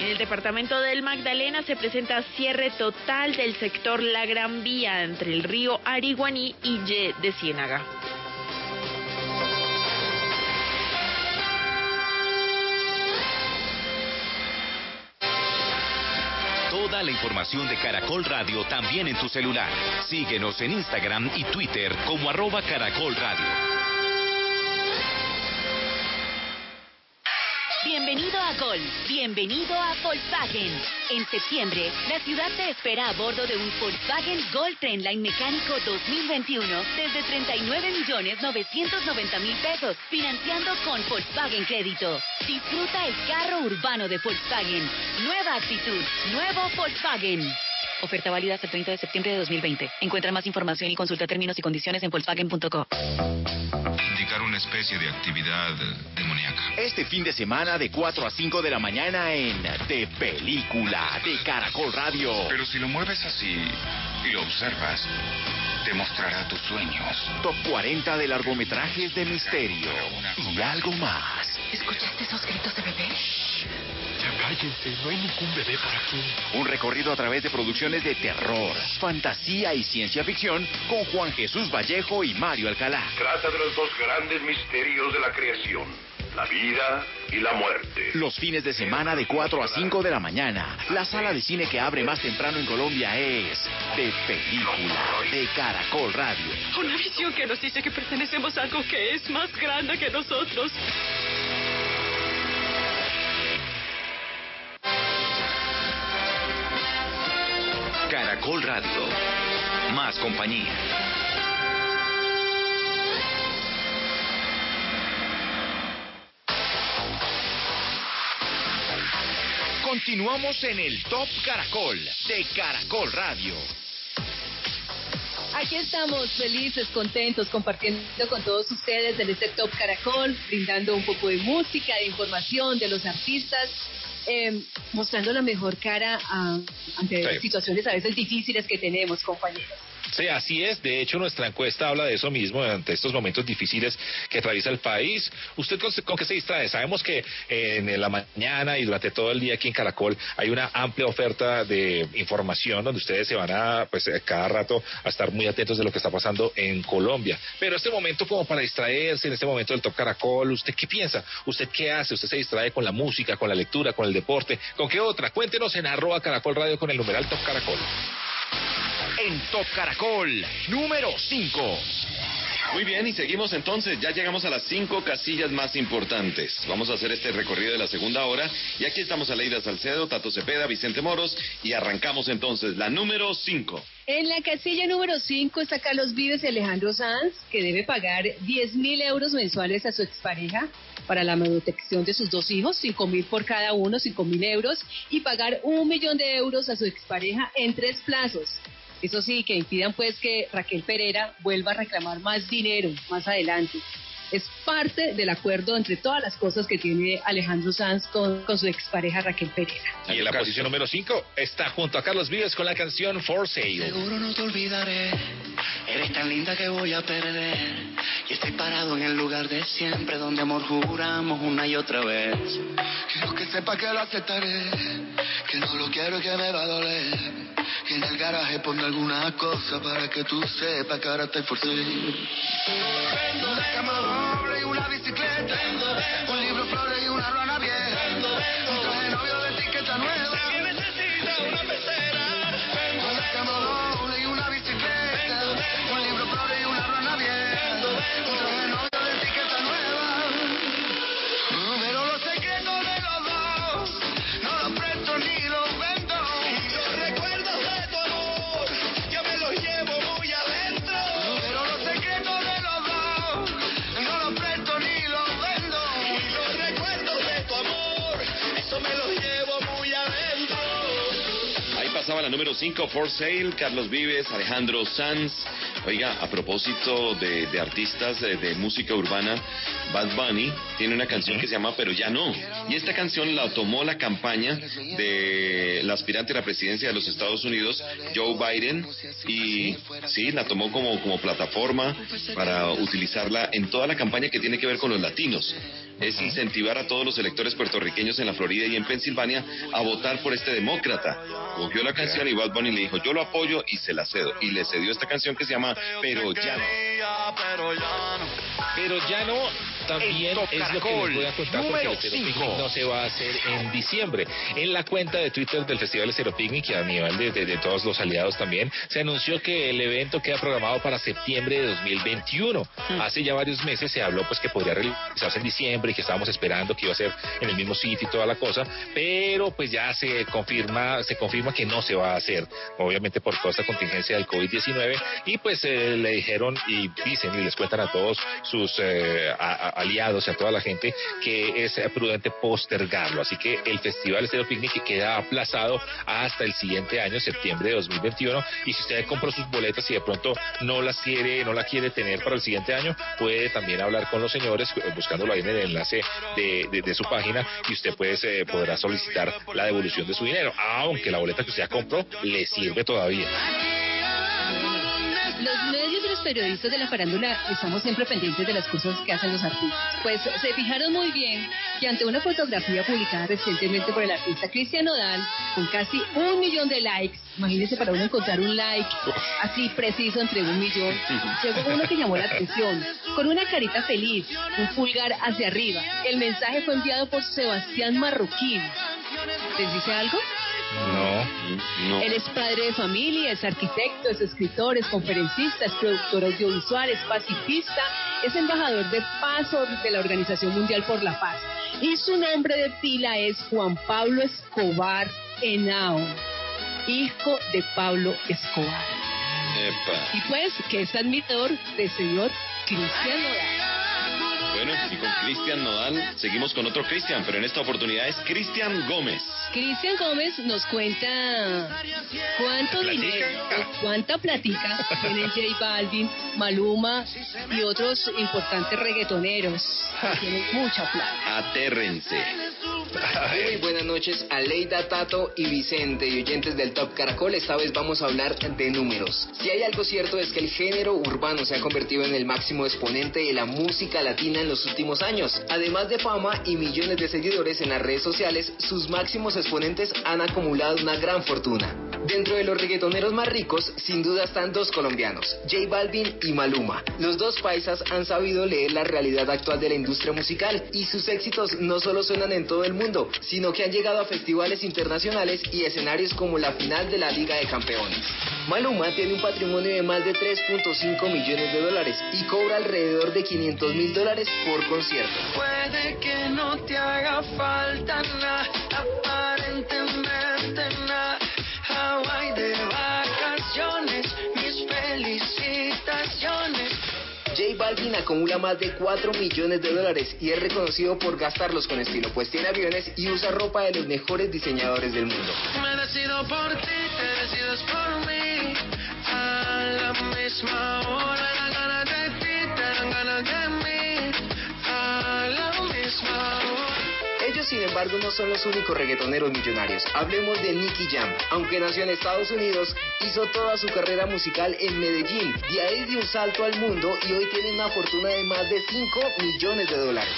Speaker 16: En el departamento del Magdalena se presenta cierre total del sector La Gran Vía entre el río Ariguaní y Ye de Ciénaga.
Speaker 1: Toda la información de Caracol Radio también en tu celular. Síguenos en Instagram y Twitter como arroba Caracol Radio.
Speaker 31: Bienvenido a Gol, bienvenido a Volkswagen. En septiembre, la ciudad te espera a bordo de un Volkswagen Gol Trendline mecánico 2021 desde 39 millones 990 mil pesos, financiando con Volkswagen Crédito. Disfruta el carro urbano de Volkswagen. Nueva actitud, nuevo Volkswagen. Oferta válida hasta el 30 de septiembre de 2020. Encuentra más información y consulta términos y condiciones en Volkswagen.co.
Speaker 32: Indicar una especie de actividad demoníaca.
Speaker 1: Este fin de semana de 4 a 5 de la mañana en De Película de Caracol Radio.
Speaker 32: Pero si lo mueves así y lo observas, te mostrará tus sueños.
Speaker 1: Top 40 de largometrajes de misterio y algo más.
Speaker 31: ¿Escuchaste esos gritos de bebé?
Speaker 32: Cállense, no hay ningún bebé por aquí.
Speaker 1: Un recorrido a través de producciones de terror, fantasía y ciencia ficción con Juan Jesús Vallejo y Mario Alcalá.
Speaker 33: Trata de los dos grandes misterios de la creación. La vida y la muerte.
Speaker 1: Los fines de semana de 4 a 5 de la mañana. La sala de cine que abre más temprano en Colombia es de película de Caracol Radio.
Speaker 31: Una visión que nos dice que pertenecemos a algo que es más grande que nosotros.
Speaker 1: Caracol Radio. Más compañía. Continuamos en el Top Caracol de Caracol Radio.
Speaker 4: Aquí estamos felices, contentos, compartiendo con todos ustedes en este Top Caracol, brindando un poco de música, de información de los artistas eh, mostrando la mejor cara a, ante situaciones a veces difíciles que tenemos, compañeros.
Speaker 2: Sí, así es. De hecho, nuestra encuesta habla de eso mismo, ante estos momentos difíciles que atraviesa el país. ¿Usted con, qué se distrae? Sabemos que en la mañana y durante todo el día aquí en Caracol hay una amplia oferta de información donde ustedes se van a, pues, cada rato a estar muy atentos de lo que está pasando en Colombia. Pero este momento como para distraerse, en este momento del Top Caracol, ¿usted qué piensa? ¿Usted qué hace? ¿Usted se distrae con la música, con la lectura, con el deporte? ¿Con qué otra? Cuéntenos en arroba Caracol Radio con el numeral Top Caracol
Speaker 1: en Top Caracol, número 5.
Speaker 3: Muy bien, y seguimos entonces. Ya llegamos a las cinco casillas más importantes. Vamos a hacer este recorrido de la segunda hora. Y aquí estamos a Leida Salcedo, Tato Cepeda, Vicente Moros. Y arrancamos entonces la número 5.
Speaker 4: En la casilla número 5 está Carlos Vives y Alejandro Sanz, que debe pagar 10 mil euros mensuales a su expareja para la manutención de sus dos hijos, 5 mil por cada uno, 5 mil euros, y pagar un millón de euros a su expareja en tres plazos. Eso sí, que impidan pues que Raquel Pereira vuelva a reclamar más dinero más adelante. Es parte del acuerdo entre todas las cosas que tiene Alejandro Sanz con, con su expareja Raquel Pereira.
Speaker 2: Y en la posición número 5 está junto a Carlos Vives con la canción For Sale.
Speaker 10: Seguro no te olvidaré, eres tan linda que voy a perder. Y estoy parado en el lugar de siempre, donde amor juramos una y otra vez. Quiero que sepa que lo aceptaré, que no lo quiero y que me va a doler. Que en el garaje ponga alguna cosa para que tú sepas que ahora estoy por sí. Una y una bicicleta, un libro, flores y una rana
Speaker 3: Pasaba la número 5, For Sale, Carlos Vives, Alejandro Sanz. Oiga, a propósito de, de artistas de, de música urbana, Bad Bunny tiene una canción que se llama Pero ya no. Y esta canción la tomó la campaña de la aspirante a la presidencia de los Estados Unidos, Joe Biden, y sí, la tomó como, como plataforma para utilizarla en toda la campaña que tiene que ver con los latinos. Es incentivar a todos los electores puertorriqueños en la Florida y en Pensilvania a votar por este demócrata. Cogió la canción y Bad Bunny le dijo, yo lo apoyo y se la cedo. Y le cedió esta canción que se llama Pero ya no.
Speaker 10: Pero ya no.
Speaker 2: También es lo que les voy a contar porque el. Picnic no se va a hacer en diciembre. En la cuenta de Twitter del Festival Estero Picnic y a nivel de, de- de todos los aliados también, se anunció que el evento queda programado para septiembre de 2021. Hace ya varios meses se habló pues que podría realizarse en diciembre y que estábamos esperando que iba a ser en el mismo sitio y toda la cosa, pero pues ya se confirma, se confirma que no se va a hacer, obviamente por toda esta contingencia del COVID-19 y pues eh, le dijeron y dicen y les cuentan a todos sus eh, a- a- aliados y a toda la gente que es prudente postergarlo. Así que el Festival Estero Picnic queda aplazado hasta el siguiente año, septiembre de 2021. Y si usted compró sus boletas y de pronto no las quiere, no la quiere tener para el siguiente año, puede también hablar con los señores eh, buscándolo ahí en el enlace de, de- su página y usted pues, eh, podrá solicitar la devolución de su dinero, aunque la boleta que usted compró le sirve todavía.
Speaker 4: Periodistas de la farándula estamos siempre pendientes de las cosas que hacen los artistas. Pues se fijaron muy bien que ante una fotografía publicada recientemente por el artista Cristian Nodal, con casi un millón de likes, imagínense para uno encontrar un like así preciso entre un millón, llegó uno que llamó la atención, con una carita feliz, un pulgar hacia arriba. El mensaje fue enviado por Sebastián Marroquín. ¿Les dice algo?
Speaker 3: No,
Speaker 4: Él es padre de familia, es arquitecto, es escritor, es conferencista, es productor audiovisual, es pacifista, es embajador de paz de la Organización Mundial por la Paz. Y su nombre de pila es Juan Pablo Escobar Henao, hijo de Pablo Escobar.
Speaker 3: Epa.
Speaker 4: Y pues que es admirador del señor Cristian Nodal.
Speaker 3: Bueno, y con Cristian Nodal seguimos con otro Cristian, pero en esta oportunidad es Cristian Gómez.
Speaker 4: Cristian Gómez nos cuenta cuánto dinero, cuánta platica tienen J Balvin, Maluma y otros importantes reggaetoneros. Tienen mucha plata.
Speaker 3: Atérrense.
Speaker 34: Muy buenas noches a Leida, Tato y Vicente y oyentes del Top Caracol. Esta vez vamos a hablar de números. Si hay algo cierto es que el género urbano se ha convertido en el máximo exponente de la música latina en los últimos años. Además de fama y millones de seguidores en las redes sociales, sus máximos han acumulado una gran fortuna. Dentro de los reggaetoneros más ricos, sin duda están dos colombianos, J Balvin y Maluma. Los dos paisas han sabido leer la realidad actual de la industria musical y sus éxitos no solo suenan en todo el mundo, sino que han llegado a festivales internacionales y escenarios como la final de la Liga de Campeones. Maluma tiene un patrimonio de más de 3.5 millones de dólares y cobra alrededor de 500 mil dólares por concierto.
Speaker 10: Puede que no te haga falta nada, aparentemente nada. Hawaii de vacaciones, mis felicitaciones.
Speaker 34: J Balvin acumula más de 4 millones de dólares y es reconocido por gastarlos con estilo, pues tiene aviones y usa ropa de los mejores diseñadores del mundo.
Speaker 10: Me decido por ti, te decides por mí. A la misma hora,
Speaker 34: sin embargo, no son los únicos reggaetoneros millonarios. Hablemos de Nicky Jam. Aunque nació en Estados Unidos, hizo toda su carrera musical en Medellín. De ahí dio un salto al mundo y hoy tiene una fortuna de más de 5 millones de dólares.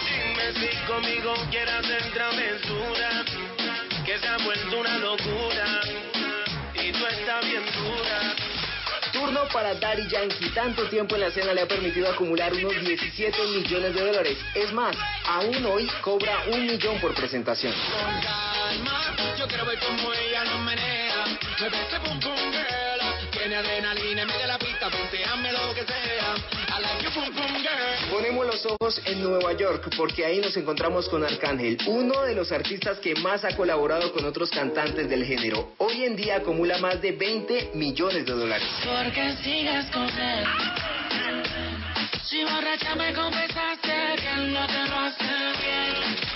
Speaker 34: Turno para Daddy Yankee. Tanto tiempo en la escena le ha permitido acumular unos 17 millones de dólares. Es más, aún hoy cobra un millón por presentación.
Speaker 10: Pista, ponteame lo que sea. I like you pum pum girl.
Speaker 34: Ponemos los ojos en Nueva York porque ahí nos encontramos con Arcángel, uno de los artistas que más ha colaborado con otros cantantes del género. Hoy en día acumula más de 20 millones de dólares.
Speaker 10: Porque con él. Si borracha me confesaste que no te lo hace bien.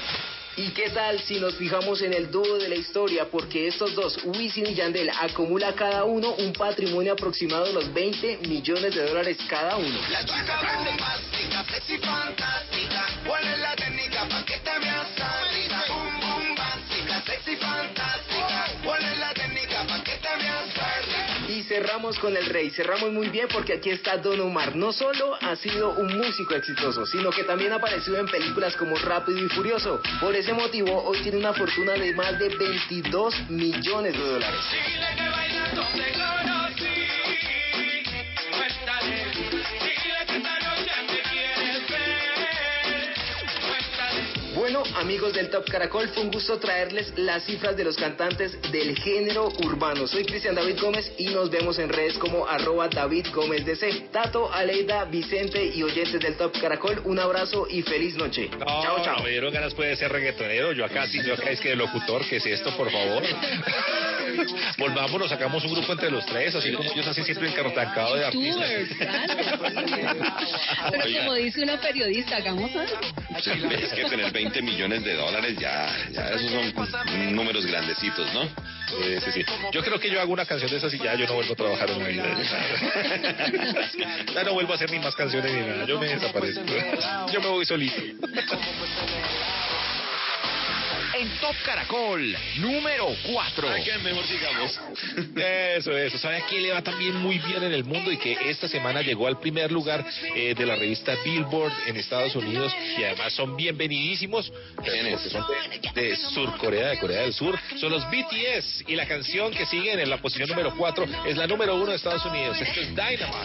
Speaker 34: ¿Y qué tal si nos fijamos en el dúo de la historia? Porque estos dos, Wisin y Yandel, acumula cada uno un patrimonio aproximado de los 20 millones de dólares cada uno.
Speaker 10: La chica bombástica, sexy fantástica. ¿Cuál es la técnica pa' que te veas sádica? Boom, boom, básica, sexy fantástica.
Speaker 34: Cerramos con el rey, cerramos muy bien porque aquí está Don Omar. No solo ha sido un músico exitoso, sino que también ha aparecido en películas como Rápido y Furioso. Por ese motivo, hoy tiene una fortuna de más de 22 millones de dólares. Bueno, amigos del Top Caracol, fue un gusto traerles las cifras de los cantantes del género urbano. Soy Cristian David Gómez y nos vemos en redes como arroba David Gómez DC. Tato, Aleida, Vicente y oyentes del Top Caracol, un abrazo y feliz noche.
Speaker 2: No,
Speaker 34: chao, chao.
Speaker 2: Me dieron ganas puede ser reggaetonero. Yo acá sí, yo acá es que de locutor, ¿qué es esto, por favor? Volvámonos, sacamos un grupo entre los tres, así como ellos así siempre encartancado de artistas.
Speaker 4: Pero como dice una periodista, hagamos algo.
Speaker 3: Es que tener 20 millones de dólares ya, ya esos son números grandecitos, ¿no?
Speaker 2: Sí, sí, sí. Yo creo que yo hago una canción de esas y ya yo no vuelvo a trabajar en mi vida. Ya no vuelvo a hacer ni más canciones ni nada. Yo me desaparezco. Yo me voy solito.
Speaker 1: En Top Caracol, número 4.
Speaker 3: mejor sigamos.
Speaker 2: Eso, eso. ¿Sabe a quién le va también muy bien en el mundo y que esta semana llegó al primer lugar eh, de la revista Billboard en Estados Unidos y además son bienvenidísimos porque son de, de Sur Corea, de Corea del Sur. Son los BTS y la canción que siguen en la posición número 4 es la número 1 de Estados Unidos. Esto es Dynamite.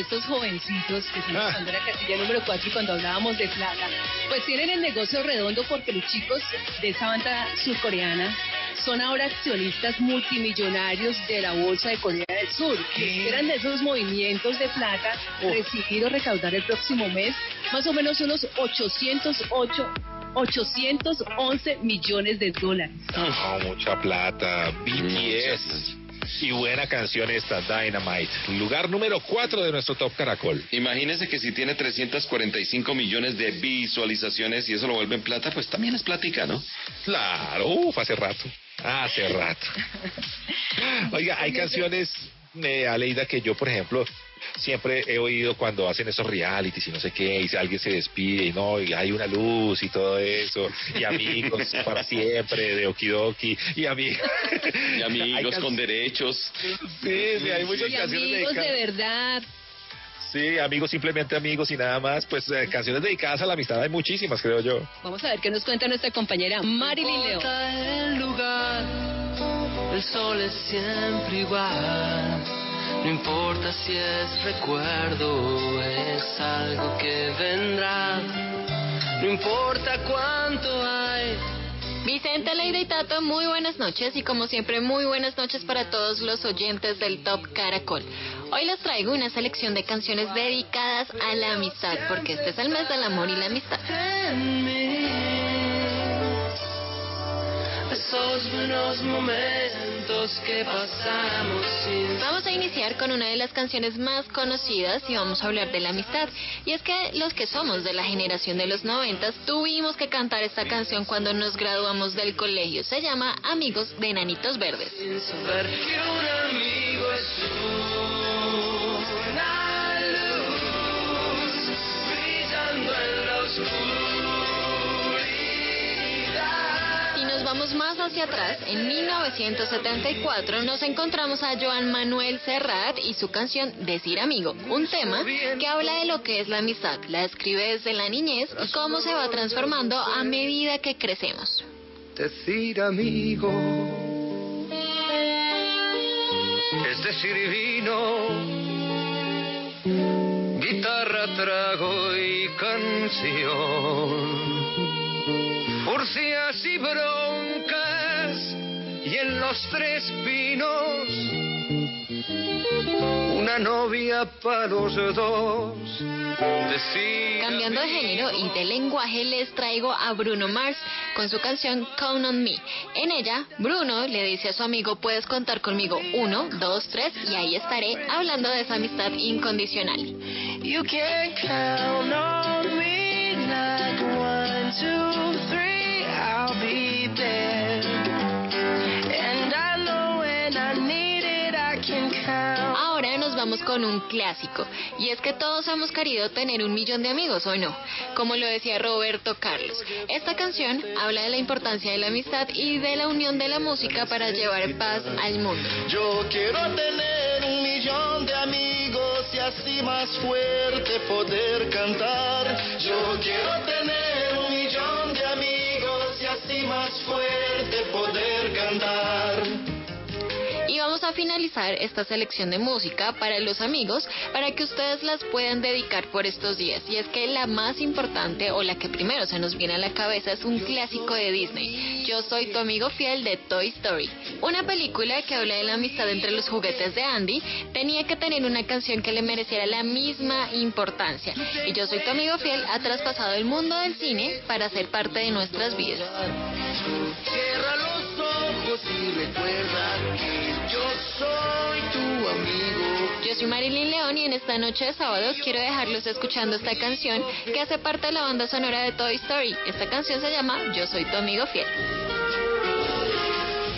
Speaker 4: de estos jovencitos que están
Speaker 2: Ah.
Speaker 4: usando la casilla número 4 y cuando hablábamos de plata, pues tienen el negocio redondo porque los chicos de esa banda surcoreana son ahora accionistas multimillonarios de la Bolsa de Corea del Sur, que esperan de esos movimientos de plata recibir o recaudar el próximo mes más o menos unos 808 811 millones de dólares.
Speaker 2: Oh, mucha plata. BTS. Y buena canción esta, Dynamite. Lugar número 4 de nuestro Top Caracol.
Speaker 3: Imagínese que si tiene 345 millones de visualizaciones y eso lo vuelve en plata, pues también es plática, ¿no?
Speaker 2: Claro, uf, hace rato. Hace rato. Oiga, hay canciones, eh, Aleida, que yo, por ejemplo, siempre he oído cuando hacen esos realities y no sé qué, y si alguien se despide y no, y hay una luz y todo eso, y amigos para siempre de Okidoki, y amigos.
Speaker 3: Y amigos con derechos.
Speaker 2: Sí, sí, hay muchas
Speaker 4: Y
Speaker 2: canciones
Speaker 4: amigos de verdad.
Speaker 2: Sí, amigos, simplemente amigos y nada más. Pues eh, canciones dedicadas a la amistad hay muchísimas, creo yo.
Speaker 4: Vamos a ver qué nos cuenta nuestra compañera Marilyn León.
Speaker 10: El sol es siempre igual. No importa si es recuerdo, es algo que vendrá. No importa cuánto hay.
Speaker 35: Vicente, Leida y Tato, muy buenas noches y como siempre muy buenas noches para todos los oyentes del Top Caracol. Hoy les traigo una selección de canciones dedicadas a la amistad porque este es el mes del amor y la amistad.
Speaker 10: Esos buenos momentos que pasamos sin
Speaker 35: Vamos a iniciar con una de las canciones más conocidas y vamos a hablar de la amistad. Y es que los que somos de la generación de los noventas tuvimos que cantar esta canción cuando nos graduamos del colegio. Se llama Amigos de Enanitos Verdes.
Speaker 10: sin saber que un amigo es una luz brillando en la oscuridad.
Speaker 35: Vamos más hacia atrás, en 1974 nos encontramos a Joan Manuel Serrat y su canción Decir Amigo, un tema que habla de lo que es la amistad, la describe desde la niñez y cómo se va transformando a medida que crecemos.
Speaker 10: Decir amigo es decir vino, guitarra, trago y canción. Furcias y broncas y en los tres pinos una novia para los dos.
Speaker 35: Cambiando de género y de lenguaje les traigo a Bruno Mars con su canción Count on Me. En ella, Bruno le dice a su amigo, puedes contar conmigo uno, dos, tres y ahí estaré hablando de esa amistad incondicional.
Speaker 10: You can count on me like one, two, three,
Speaker 35: vamos con un clásico, y es que todos hemos querido tener un millón de amigos, ¿o no? Como lo decía Roberto Carlos. Esta canción habla de la importancia de la amistad y de la unión de la música para llevar paz al mundo.
Speaker 10: Yo quiero tener un millón de amigos y así más fuerte poder cantar. Yo quiero tener un millón de amigos y así más fuerte poder cantar.
Speaker 35: Vamos a finalizar esta selección de música para los amigos para que ustedes las puedan dedicar por estos días. Y es que la más importante o la que primero se nos viene a la cabeza es un clásico de Disney. Yo soy tu amigo fiel de Toy Story. Una película que habla de la amistad entre los juguetes de Andy tenía que tener una canción que le mereciera la misma importancia. Y Yo soy tu amigo fiel ha traspasado el mundo del cine para ser parte de nuestras vidas.
Speaker 10: Cierra los ojos y recuerda yo soy tu amigo.
Speaker 35: Yo soy Marilyn León y en esta noche de sábado quiero dejarlos escuchando esta canción que hace parte de la banda sonora de Toy Story. Esta canción se llama Yo soy tu amigo fiel.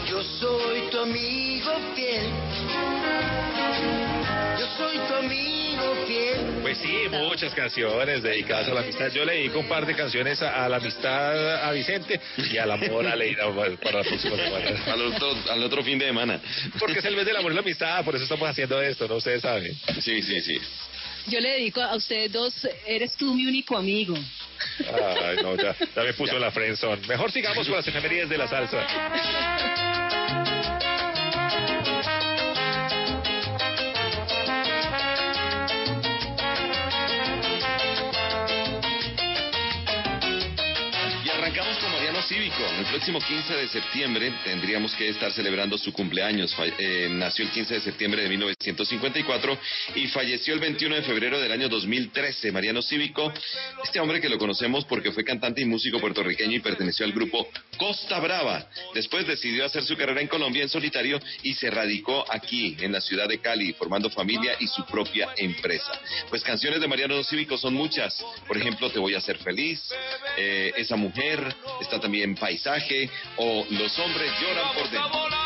Speaker 10: Yo soy tu amigo fiel. Yo soy tu amigo fiel.
Speaker 2: Pues sí, muchas canciones dedicadas a la amistad. Yo le dedico un par de canciones a, a la amistad a Vicente y al amor a Leida para la próxima semana.
Speaker 3: Al otro, al otro fin de semana.
Speaker 2: Porque es el mes del amor y la amistad, por eso estamos haciendo esto, ¿no? Ustedes saben.
Speaker 3: Sí, sí, sí.
Speaker 4: Yo le dedico a ustedes dos, eres tú mi único amigo.
Speaker 2: Ay, no, ya, ya me puso la friendzone. Mejor sigamos con las efemérides de la salsa.
Speaker 3: Cívico. El próximo 15 de septiembre tendríamos que estar celebrando su cumpleaños. Eh, nació el 15 de septiembre de 1954 y falleció el 21 de febrero del año 2013. Mariano Cívico, este hombre que lo conocemos porque fue cantante y músico puertorriqueño y perteneció al grupo Costa Brava. Después decidió hacer su carrera en Colombia en solitario y se radicó aquí, en la ciudad de Cali, formando familia y su propia empresa. Pues canciones de Mariano Cívico son muchas. Por ejemplo, Te voy a hacer feliz, eh, Esa mujer, está también Paisaje o Los hombres lloran por dentro.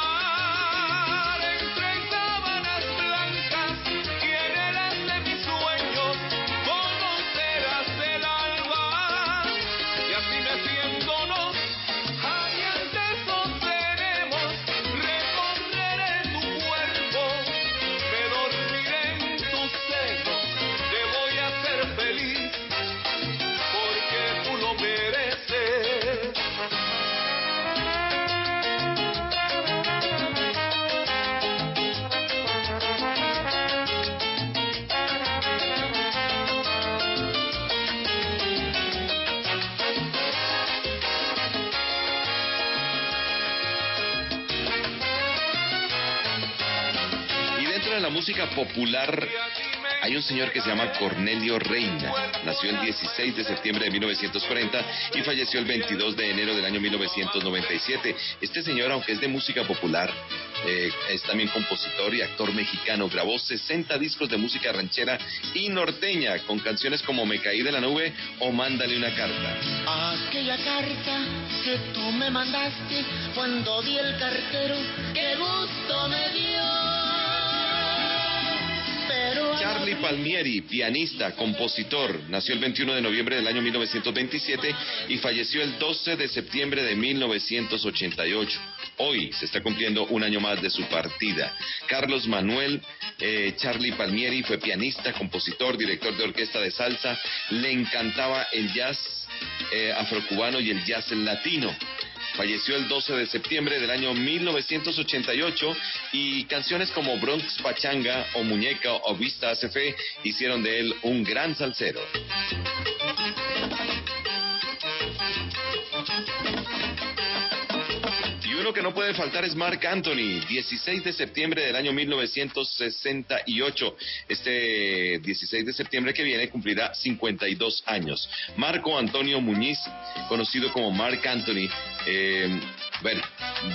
Speaker 3: La música popular hay un señor que se llama Cornelio Reina. Nació el 16 de septiembre de 1940 y falleció el 22 de enero del año 1997. Este señor, aunque es de música popular, eh, es también compositor y actor mexicano. Grabó 60 discos de música ranchera y norteña con canciones como Me caí de la nube o Mándale una carta.
Speaker 10: Aquella carta que tú me mandaste cuando vi el cartero, qué gusto me dio.
Speaker 3: Charlie Palmieri, pianista, compositor, nació el 21 de noviembre del año 1927 y falleció el 12 de septiembre de 1988. Hoy se está cumpliendo un año más de su partida. Carlos Manuel eh, Charlie Palmieri fue pianista, compositor, director de orquesta de salsa. Le encantaba el jazz eh, afrocubano y el jazz latino. Falleció el 12 de septiembre del año 1988 y canciones como Bronx Pachanga o Muñeca o Vista hace fe hicieron de él un gran salsero. Uno que no puede faltar es Mark Anthony, 16 de septiembre del año 1968. Este 16 de septiembre que viene cumplirá 52 años. Marco Antonio Muñiz, conocido como Mark Anthony, eh, bueno,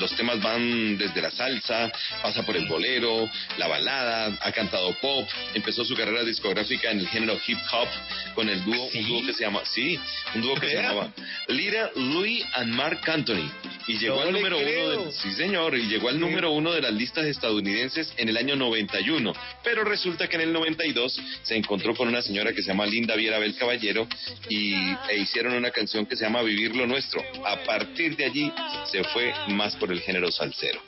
Speaker 3: los temas van desde la salsa, pasa por el bolero, la balada, ha cantado pop, empezó su carrera discográfica en el género hip hop con el dúo, un dúo que se llama, sí, un dúo que se llamaba Lira Louis and Mark Anthony. Y llegó
Speaker 2: No
Speaker 3: al número uno de, sí señor, y llegó al número uno de las listas estadounidenses en el año 91. Pero resulta que en el 92 se encontró con una señora que se llama Linda Viera Bel Caballero y, e hicieron una canción que se llama Vivir lo Nuestro. A partir de allí se fue más por el género salsero.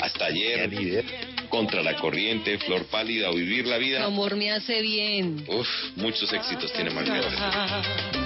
Speaker 3: Hasta ayer, Contra la Corriente, Flor Pálida o Vivir la
Speaker 4: Tu
Speaker 3: Vida.
Speaker 4: amor me hace bien.
Speaker 3: Uf, muchos éxitos tiene Margarita.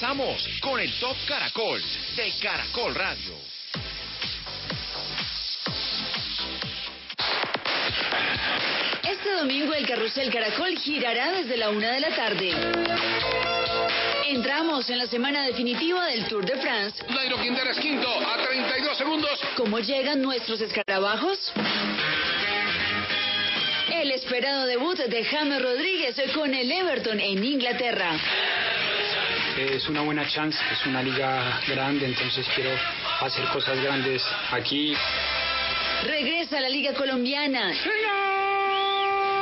Speaker 2: Regresamos con el Top Caracol de Caracol Radio.
Speaker 16: Este domingo el carrusel Caracol girará desde la una de la tarde. Entramos en la semana definitiva del Tour de France.
Speaker 12: Nairo Quintana es quinto a 32 segundos.
Speaker 16: ¿Cómo llegan nuestros escarabajos? El esperado debut de James Rodríguez con el Everton en Inglaterra.
Speaker 36: Es una buena chance, es una liga grande, entonces quiero hacer cosas grandes aquí.
Speaker 16: Regresa la Liga Colombiana.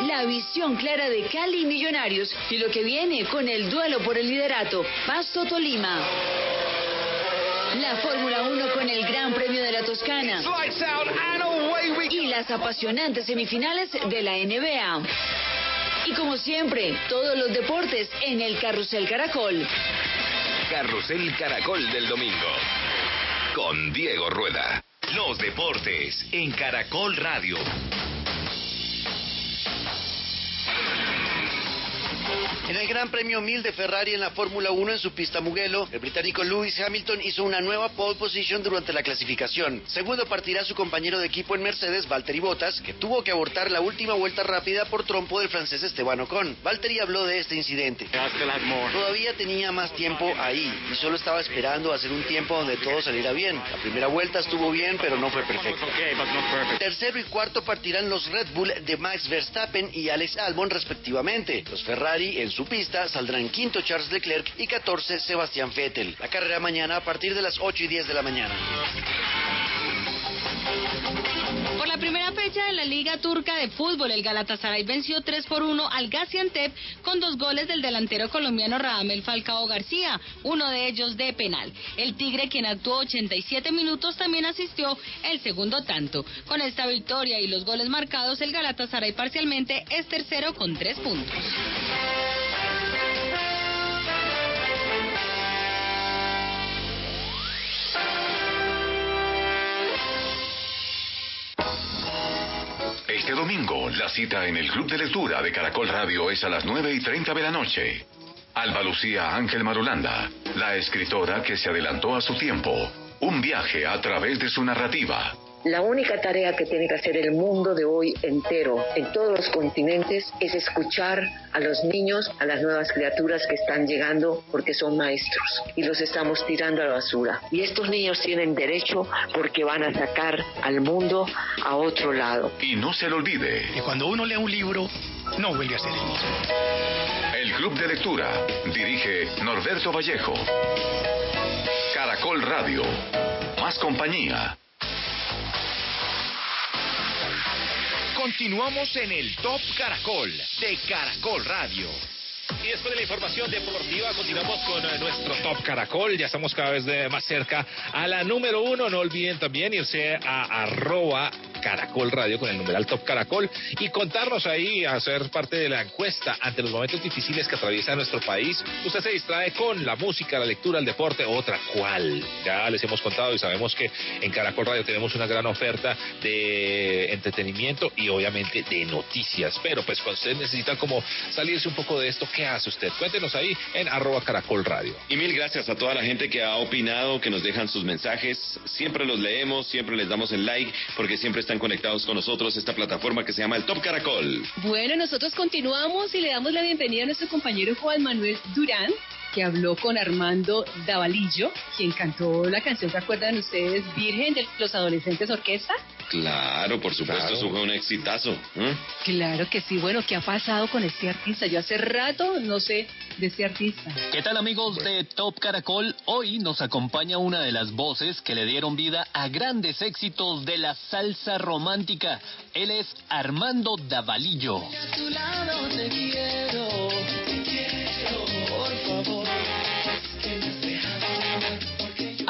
Speaker 16: La visión clara de Cali y Millonarios y lo que viene con el duelo por el liderato, Pasto Tolima. La Fórmula 1 con el Gran Premio de la Toscana. Y las apasionantes semifinales de la NBA. Y como siempre, todos los deportes en el Carrusel Caracol.
Speaker 37: Carrusel Caracol del domingo. Con Diego Rueda.
Speaker 1: Los deportes en Caracol Radio.
Speaker 38: En el Gran Premio 1000 de Ferrari en la Fórmula 1 en su pista Mugello, el británico Lewis Hamilton hizo una nueva pole position durante la clasificación. Segundo partirá su compañero de equipo en Mercedes, Valtteri Bottas, que tuvo que abortar la última vuelta rápida por trompo del francés Esteban Ocon. Valtteri habló de este incidente. Todavía tenía más tiempo ahí y solo estaba esperando hacer un tiempo donde todo saliera bien. La primera vuelta estuvo bien, pero no fue perfecto. Tercero y cuarto partirán los Red Bull de Max Verstappen y Alex Albon respectivamente. Los Ferrari en su pista saldrán quinto Charles Leclerc y 14 Sebastián Vettel. La carrera mañana a partir de las 8 y 10 de la mañana.
Speaker 4: Por la primera fecha de la Liga Turca de Fútbol, el Galatasaray venció 3 por 1 al Gaziantep con dos goles del delantero colombiano Radamel Falcao García, uno de ellos de penal. El Tigre, quien actuó 87 minutos, también asistió el segundo tanto. Con esta victoria y los goles marcados, el Galatasaray parcialmente es tercero con tres puntos.
Speaker 1: Este domingo, la cita en el Club de Lectura de Caracol Radio es a las 9 y 30 de la noche. Alba Lucía Ángel Marulanda, la escritora que se adelantó a su tiempo. Un viaje a través de su narrativa.
Speaker 39: La única tarea que tiene que hacer el mundo de hoy entero, en todos los continentes, es escuchar a los niños, a las nuevas criaturas que están llegando porque son maestros y los estamos tirando a la basura. Y estos niños tienen derecho porque van a sacar al mundo a otro lado.
Speaker 1: Y no se lo olvide.
Speaker 40: Y cuando uno lee un libro, no vuelve a ser el mismo.
Speaker 1: El Club de Lectura dirige Norberto Vallejo. Caracol Radio. Más compañía. Continuamos en el Top Caracol de Caracol Radio.
Speaker 2: Y después de la información deportiva, continuamos con eh, nuestro Top Caracol. Ya estamos cada vez más cerca a la número uno. No olviden también irse a arroba Caracol Radio con el numeral Top Caracol y contarnos ahí, hacer parte de la encuesta ante los momentos difíciles que atraviesa nuestro país. Usted se distrae con la música, la lectura, el deporte, otra cual. Ya les hemos contado y sabemos que en Caracol Radio tenemos una gran oferta de entretenimiento y obviamente de noticias. Pero pues cuando usted necesita como salirse un poco de esto, ¿qué hace usted? Cuéntenos ahí en arroba Caracol Radio.
Speaker 3: Y mil gracias a toda la gente que ha opinado, que nos dejan sus mensajes. Siempre los leemos, siempre les damos el like, porque siempre están conectados con nosotros esta plataforma que se llama el Top Caracol.
Speaker 4: Bueno, nosotros continuamos y le damos la bienvenida a nuestro compañero Juan Manuel Durán, que habló con Armando Davalillo, quien cantó la canción, ¿se acuerdan ustedes? Virgen de los Adolescentes Orquesta.
Speaker 3: Claro, por supuesto, eso fue un exitazo. ¿eh?
Speaker 4: Claro que sí. Bueno, ¿qué ha pasado con este artista? Yo hace rato no sé de este artista.
Speaker 41: ¿Qué tal amigos de Top Caracol? Hoy nos acompaña una de las voces que le dieron vida a grandes éxitos de la salsa romántica. Él es Armando Davalillo.
Speaker 10: A tu lado te quiero,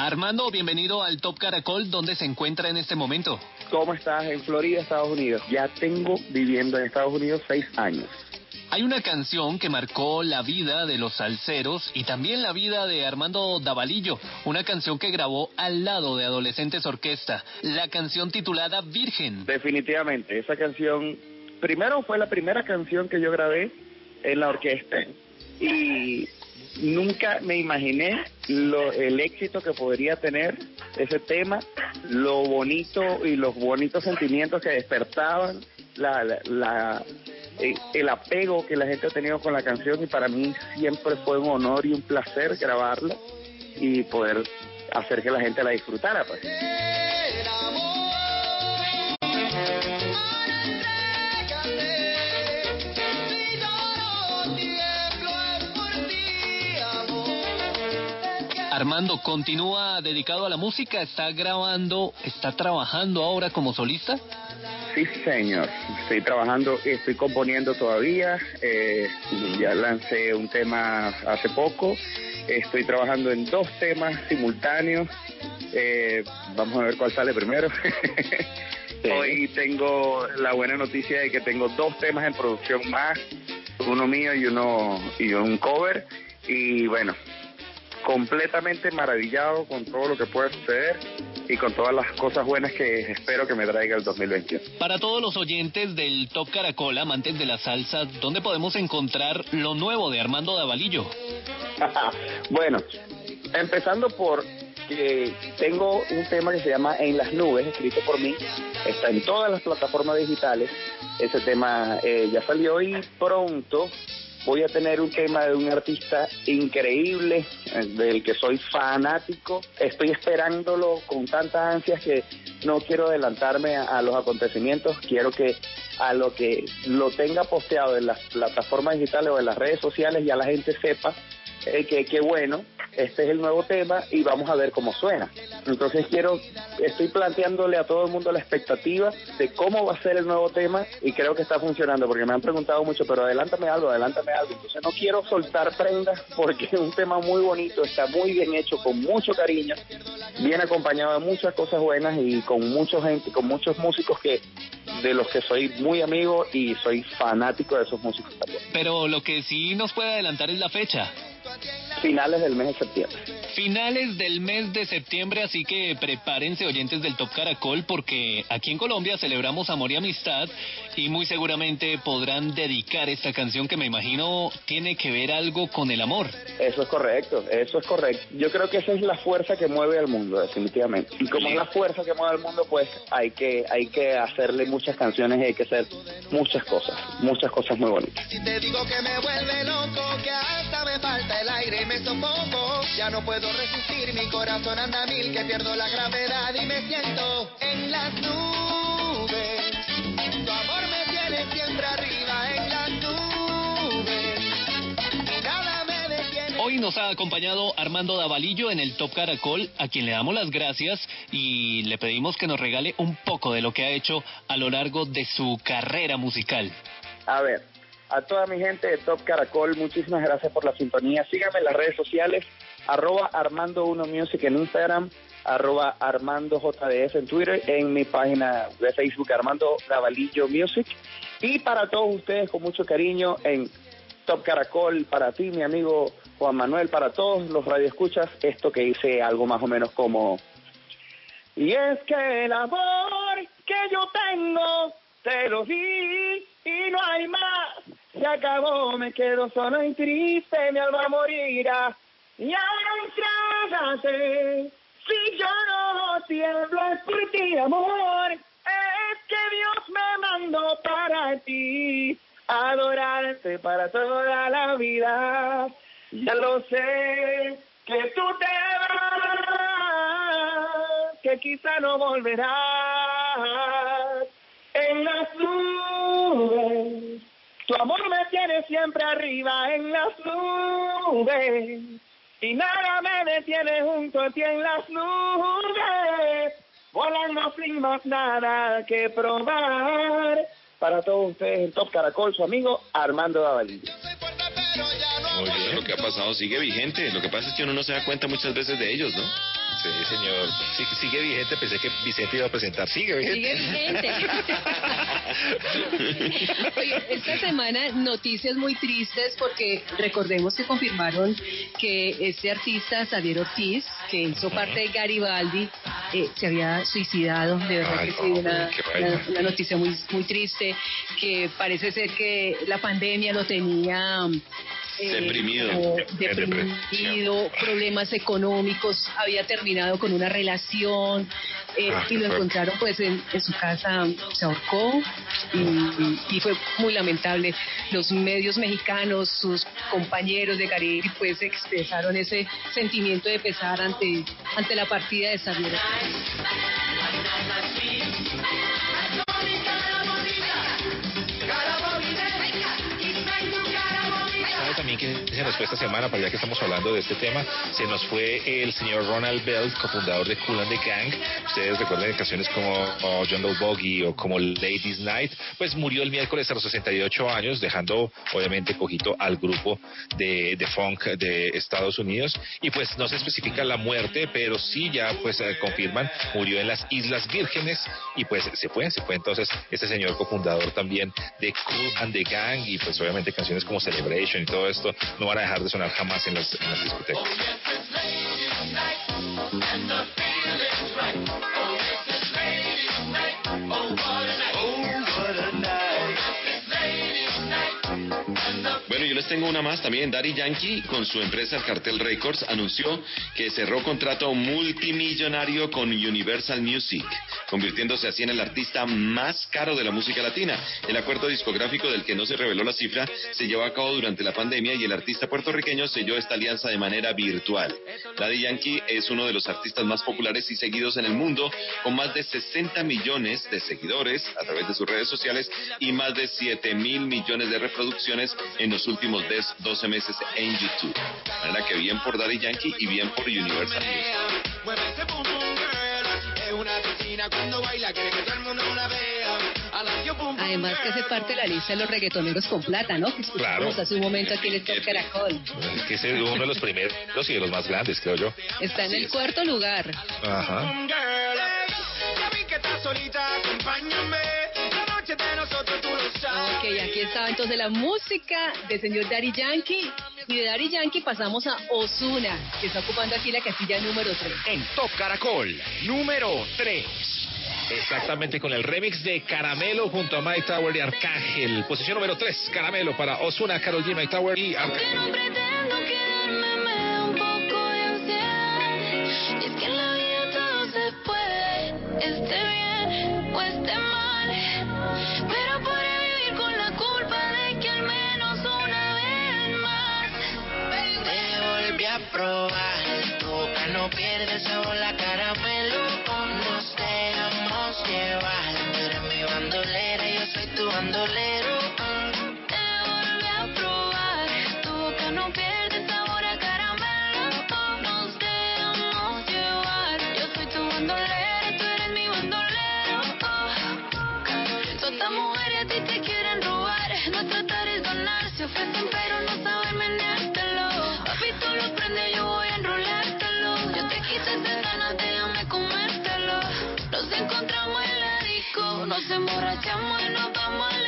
Speaker 41: Armando, bienvenido al Top Caracol, ¿dónde se encuentra en este momento?
Speaker 42: ¿Cómo estás? En Florida, Estados Unidos. Ya tengo viviendo en Estados Unidos seis años.
Speaker 41: Hay una canción que marcó la vida de los salseros y también la vida de Armando Davalillo, una canción que grabó al lado de Adolescentes Orquesta, la canción titulada Virgen.
Speaker 42: Definitivamente, esa canción, primero fue la primera canción que yo grabé en la orquesta y nunca me imaginé lo, el éxito que podría tener ese tema, lo bonito y los bonitos sentimientos que despertaban, la, la, la eh, el apego que la gente ha tenido con la canción y para mí siempre fue un honor y un placer grabarla y poder hacer que la gente la disfrutara. Pues.
Speaker 41: Armando, ¿continúa dedicado a la música? ¿Está grabando, está trabajando ahora como solista?
Speaker 42: Sí, señor. Estoy trabajando, estoy componiendo todavía. Eh, ya lancé un tema hace poco. Estoy trabajando en dos temas simultáneos. Eh, vamos a ver cuál sale primero. Hoy tengo la buena noticia de que tengo dos temas en producción más, uno mío y uno y un cover. Y bueno, completamente maravillado con todo lo que puede suceder y con todas las cosas buenas que espero que me traiga el 2021.
Speaker 41: Para todos los oyentes del Top Caracol, amantes de la salsa, ¿dónde podemos encontrar lo nuevo de Armando Davalillo?
Speaker 42: bueno, empezando por que tengo un tema que se llama En las nubes, escrito por mí, está en todas las plataformas digitales. Ese tema eh, ya salió y pronto voy a tener un tema de un artista increíble, eh, del que soy fanático. Estoy esperándolo con tantas ansias que no quiero adelantarme a, los acontecimientos. Quiero que a lo que lo tenga posteado en las plataformas digitales o en las redes sociales ya la gente sepa eh, que qué bueno este es el nuevo tema y vamos a ver cómo suena. Entonces quiero, estoy planteándole a todo el mundo la expectativa de cómo va a ser el nuevo tema y creo que está funcionando porque me han preguntado mucho, pero adelántame algo, adelántame algo. Entonces no quiero soltar prendas porque es un tema muy bonito, está muy bien hecho, con mucho cariño, bien acompañado de muchas cosas buenas y con mucha gente, con muchos músicos que de los que soy muy amigo y soy fanático de esos músicos también.
Speaker 41: Pero lo que sí nos puede adelantar es la fecha.
Speaker 42: Finales del mes de septiembre.
Speaker 41: Finales del mes de septiembre, así que prepárense oyentes del Top Caracol porque aquí en Colombia celebramos amor y amistad y muy seguramente podrán dedicar esta canción que me imagino tiene que ver algo con el amor.
Speaker 42: Eso es correcto, eso es correcto. Yo creo que esa es la fuerza que mueve al mundo, definitivamente. Y como es la fuerza que mueve al mundo, pues hay que hay que hacerle muchas canciones y hay que hacer muchas cosas, muchas cosas muy bonitas.
Speaker 10: Si te digo que me vuelve loco, que hasta me falta el aire y me sofoco, ya no puedo resistir, mi corazón anda mil, que pierdo la gravedad y me siento en las nubes. Tu amor me tiene siempre arriba en las nubes. Y nada me detiene.
Speaker 41: Hoy nos ha acompañado Armando Davalillo en el Top Caracol, a quien le damos las gracias y le pedimos que nos regale un poco de lo que ha hecho a lo largo de su carrera musical.
Speaker 42: A ver, a toda mi gente de Top Caracol, muchísimas gracias por la sintonía. Síganme en las redes sociales, arroba Armando Uno Music en Instagram, arroba Armando en Twitter, en mi página de Facebook Armando Davalillo Music. Y para todos ustedes, con mucho cariño, en Top Caracol, para ti, mi amigo Juan Manuel, para todos los radioescuchas, esto que hice algo más o menos como... Y es que el amor que yo tengo, te lo di y no hay más. Se acabó, me quedo solo y triste, mi alma morirá. Y ahora entrégate, si yo no tiemblo es por ti, amor. Es que Dios me mandó para ti, adorarte para toda la vida. Ya lo sé, que tú te vas, que quizá no volverás. En las nubes, tu amor me tiene siempre arriba en las nubes. Y nada me detiene junto a ti en las nubes. Volando sin más nada que probar. Para todos ustedes, el Top Caracol, su amigo Armando Davalillo.
Speaker 3: Muy bien, lo que ha pasado sigue vigente. Lo que pasa es que uno no se da cuenta muchas veces de ellos, ¿no?
Speaker 2: Sí, señor. Sí, sigue vigente. Pensé que Vicente iba a presentar. Sigue vigente.
Speaker 4: Sigue vigente. Oye, esta semana noticias muy tristes porque recordemos que confirmaron que este artista, Xavier Ortiz, que hizo parte de Garibaldi, eh, se había suicidado. De verdad
Speaker 2: Ay,
Speaker 4: que sí, una- una noticia muy, muy triste, que parece ser que la pandemia lo tenía eh,
Speaker 3: Deprimido. En
Speaker 4: deprimido, problemas económicos, había terminado con una relación eh,
Speaker 2: Ah,
Speaker 4: y lo encontraron pues en, en su casa, se ahorcó y, y fue muy lamentable. Los medios mexicanos, sus compañeros de Caribe pues expresaron ese sentimiento de pesar ante, ante la partida de Xavier.
Speaker 2: También que se nos fue esta semana, para ya que estamos hablando de este tema? Se nos fue el señor Ronald Bell, cofundador de Cool and the Gang. Ustedes recuerdan canciones como oh, Jungle Boggy o como Ladies Night. Pues murió el miércoles a los 68 años, dejando obviamente cojito al grupo de, de funk de Estados Unidos. Y pues no se especifica la muerte, pero sí ya pues confirman, murió en las Islas Vírgenes y pues se fue, se fue entonces este señor cofundador también de Cool and the Gang y pues obviamente canciones como Celebration y todo esto no van a dejar de sonar jamás en las, en las discotecas.
Speaker 3: Les tengo una más también. Daddy Yankee, con su empresa el Cartel Records, anunció que cerró contrato multimillonario con Universal Music, convirtiéndose así en el artista más caro de la música latina. El acuerdo discográfico del que no se reveló la cifra se llevó a cabo durante la pandemia y el artista puertorriqueño selló esta alianza de manera virtual. Daddy Yankee es uno de los artistas más populares y seguidos en el mundo, con más de 60 millones de seguidores a través de sus redes sociales y más de 7 mil millones de reproducciones en los últimos 10, 12 meses en YouTube. De manera que bien por Daddy Yankee y bien por Universal Music.
Speaker 4: Además que hace parte de la lista de los reggaetoneros con plata, ¿no? Que
Speaker 2: Claro.
Speaker 4: hace un momento aquí en el Top Caracol.
Speaker 2: Es que ese es uno de los primeros y de los más grandes, creo yo.
Speaker 4: Está en el cuarto lugar.
Speaker 2: Ajá.
Speaker 4: Ok, aquí está entonces la música del señor Daddy Yankee. Y de Daddy Yankee pasamos a Osuna, que está ocupando aquí la casilla número 3.
Speaker 2: En Top Caracol, número 3. Exactamente con el remix de Caramelo junto a Mike Tower y Arcángel. Posición número 3, Caramelo para Osuna, Carol G, Mike Tower y Arcángel.
Speaker 43: un pro emborrachamos y nos vamos al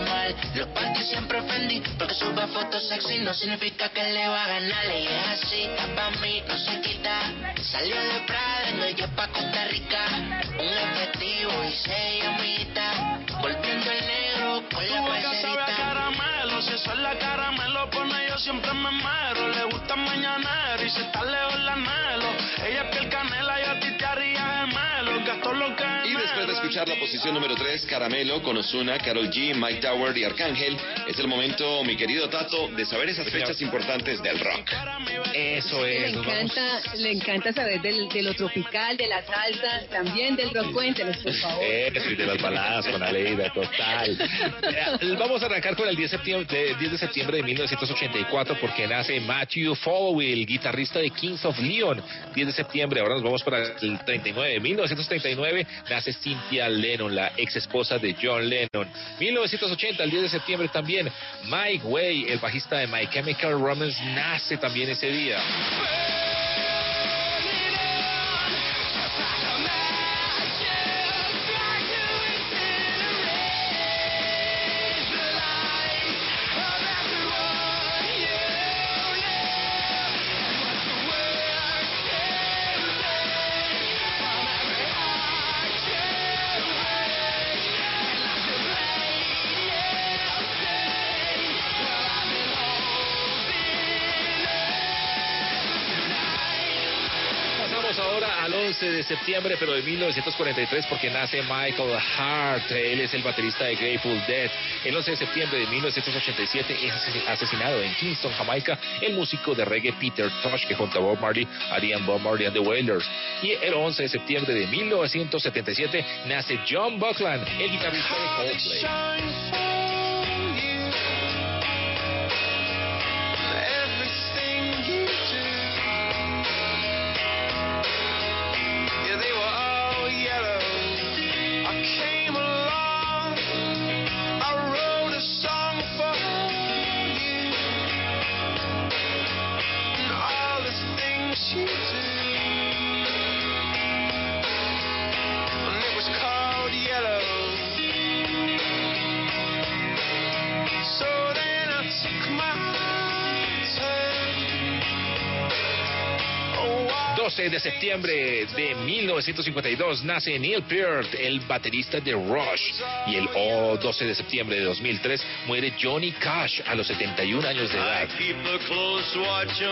Speaker 43: mal. Los panties siempre ofendí. Porque sube fotos sexy no significa que le va a ganar. Ella es así, pa' mí, no se quita. Salió de Prada, no ella pa' Costa Rica. Un efectivo y se Volviendo el negro con la parcerita.
Speaker 5: caramelo, si eso es la caramelo, pone yo
Speaker 10: yo siempre me muero. Le gusta mañanero y si está lejos la anhelo. Ella es piel canela y a ti te haría gemelo. Gastó lo que
Speaker 3: Y después de escuchar la posición número 3, Caramelo, con Ozuna, Carol G, Mike Tower y Arcángel, es el momento, mi querido Tato, de saber esas fechas importantes del rock.
Speaker 2: Eso
Speaker 4: Le encanta, le encanta saber del, de lo tropical, de la salsa, también del rock. Cuéntenos, por favor.
Speaker 2: Eso, y de las baladas con Aleida, total. Eh, Vamos a arrancar con el 10 de, septiembre, de, 10 de septiembre de 1984 porque nace Matthew el guitarrista de Kings of Leon. 10 de septiembre, ahora nos vamos para el 39. 1939 nace Cynthia Lennon, la ex esposa de John Lennon. 1980, el 10 de septiembre también, Mike Way, el bajista de My Chemical Romance, nace también ese día. 12 de septiembre, pero de 1943, porque nace Michael Hart. Él es el baterista de Grateful Dead. El 11 de septiembre de 1987 es asesinado en Kingston, Jamaica, el músico de reggae Peter Tosh, que junto a Bob Marley harían Bob Marley and the Wailers. Y el 11 de septiembre de 1977 nace John Buckland, el guitarrista de Coldplay. De septiembre de 1952 nace Neil Peart, el baterista de Rush. Y el oh, 12 de septiembre de 2003 muere Johnny Cash a los 71 años de edad.
Speaker 10: I keep watch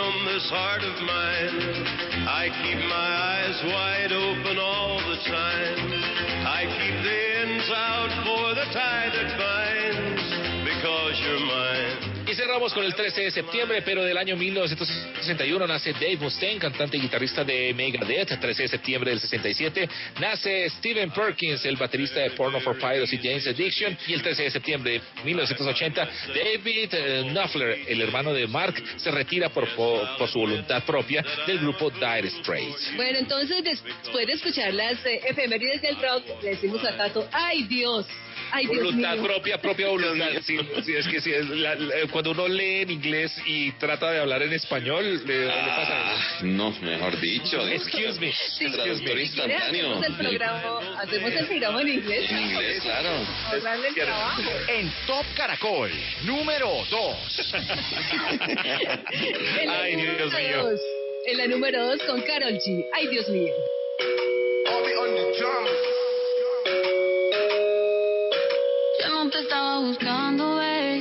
Speaker 2: Y cerramos con el 13 de septiembre, pero del año 1961 nace Dave Mustaine, cantante y guitarrista de Megadeth. 13 de septiembre del 67 nace Steven Perkins, el baterista de Porno for Pyros y James Addiction. Y el 13 de septiembre de 1980, David eh, Knopfler, el hermano de Mark, se retira por, por, por su voluntad propia del grupo Dire Straits.
Speaker 4: Bueno, entonces después de escuchar las eh, efemérides del rock, le decimos a Tato, ¡ay Dios! ¡Ay Dios
Speaker 2: Voluntad
Speaker 4: mío!
Speaker 2: propia, propia voluntad. Sí, sí, es que sí, es la- la- cuando uno lee en inglés y trata de hablar en español, le, le pasa.
Speaker 3: Ah, no, mejor dicho.
Speaker 2: Excuse me.
Speaker 4: Sí,
Speaker 3: Traductor
Speaker 4: Mire,
Speaker 3: instantáneo.
Speaker 4: hacemos el programa, hacemos el programa en inglés.
Speaker 3: En inglés, claro.
Speaker 4: Ahorrarle el trabajo.
Speaker 44: En Top Caracol, número 2.
Speaker 4: En la
Speaker 2: Ay, Dios mío.
Speaker 4: dos. En la número 2 con Carol G. ¡Ay, Dios mío!
Speaker 43: Yo no te estaba buscando, babe,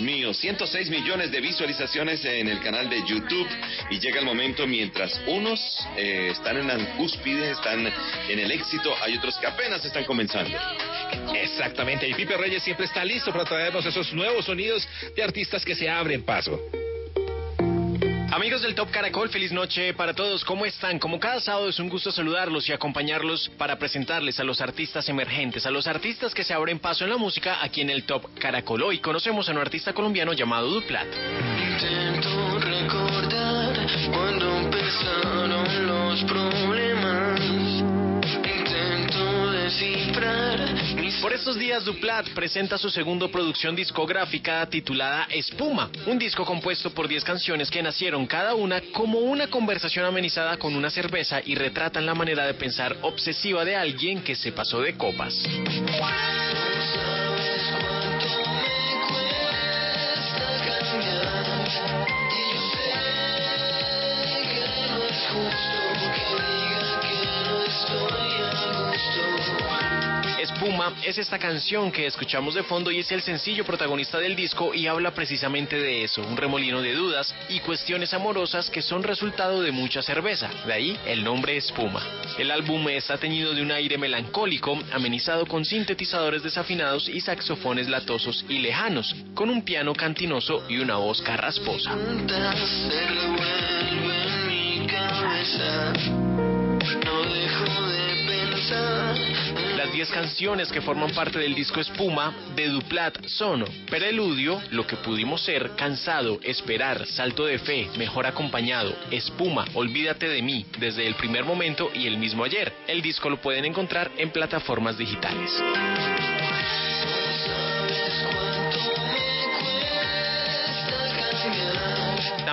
Speaker 43: Mío,
Speaker 3: 106 millones de visualizaciones en el canal de YouTube y llega el momento mientras unos eh, están en la cúspide, están en el éxito, hay otros que apenas están comenzando.
Speaker 2: Exactamente, y Pipe Reyes siempre está listo para traernos esos nuevos sonidos de artistas que se abren paso.
Speaker 45: Amigos del Top Caracol, feliz noche para todos. ¿Cómo están? Como cada sábado es un gusto saludarlos y acompañarlos para presentarles a los artistas emergentes, a los artistas que se abren paso en la música aquí en el Top Caracol. Hoy conocemos a un artista colombiano llamado Duplat.
Speaker 10: Intento recordar cuando empezaron los problemas. Intento descifrar
Speaker 45: Por estos días, Duplat presenta su segundo producción discográfica titulada Espuma, un disco compuesto por 10 canciones que nacieron cada una como una conversación amenizada con una cerveza y retratan la manera de pensar obsesiva de alguien que se pasó de copas. Espuma es esta canción que escuchamos de fondo y es el sencillo protagonista del disco y habla precisamente de eso, un remolino de dudas y cuestiones amorosas que son resultado de mucha cerveza, de ahí el nombre Espuma. El álbum está teñido de un aire melancólico, amenizado con sintetizadores desafinados y saxofones latosos y lejanos, con un piano cantinoso y una voz carrasposa.
Speaker 10: No dejo de pensar.
Speaker 45: Las 10 canciones que forman parte del disco Espuma de Duplat son Preludio, Lo que pudimos ser, Cansado, Esperar, Salto de Fe, Mejor acompañado, Espuma, Olvídate de mí, Desde el primer momento y el mismo ayer. El disco lo pueden encontrar en plataformas digitales.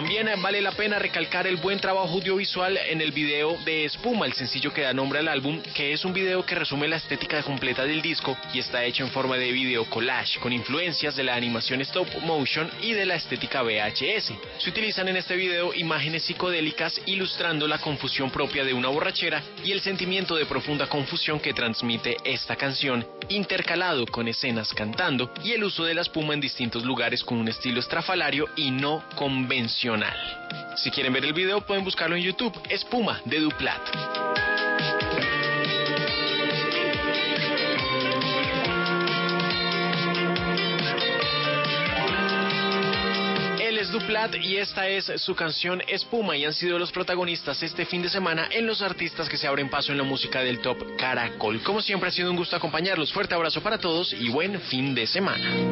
Speaker 45: También eh, vale la pena recalcar el buen trabajo audiovisual en el video de Espuma, el sencillo que da nombre al álbum, que es un video que resume la estética completa del disco y está hecho en forma de video collage, con influencias de la animación stop motion y de la estética VHS. Se utilizan en este video imágenes psicodélicas ilustrando la confusión propia de una borrachera y el sentimiento de profunda confusión que transmite esta canción, intercalado con escenas cantando y el uso de la espuma en distintos lugares con un estilo estrafalario y no convencional. Si quieren ver el video pueden buscarlo en YouTube, Espuma de Duplat. Él es Duplat y esta es su canción Espuma y han sido los protagonistas este fin de semana en los artistas que se abren paso en la música del Top Caracol. Como siempre ha sido un gusto acompañarlos. Fuerte abrazo para todos y buen fin de semana.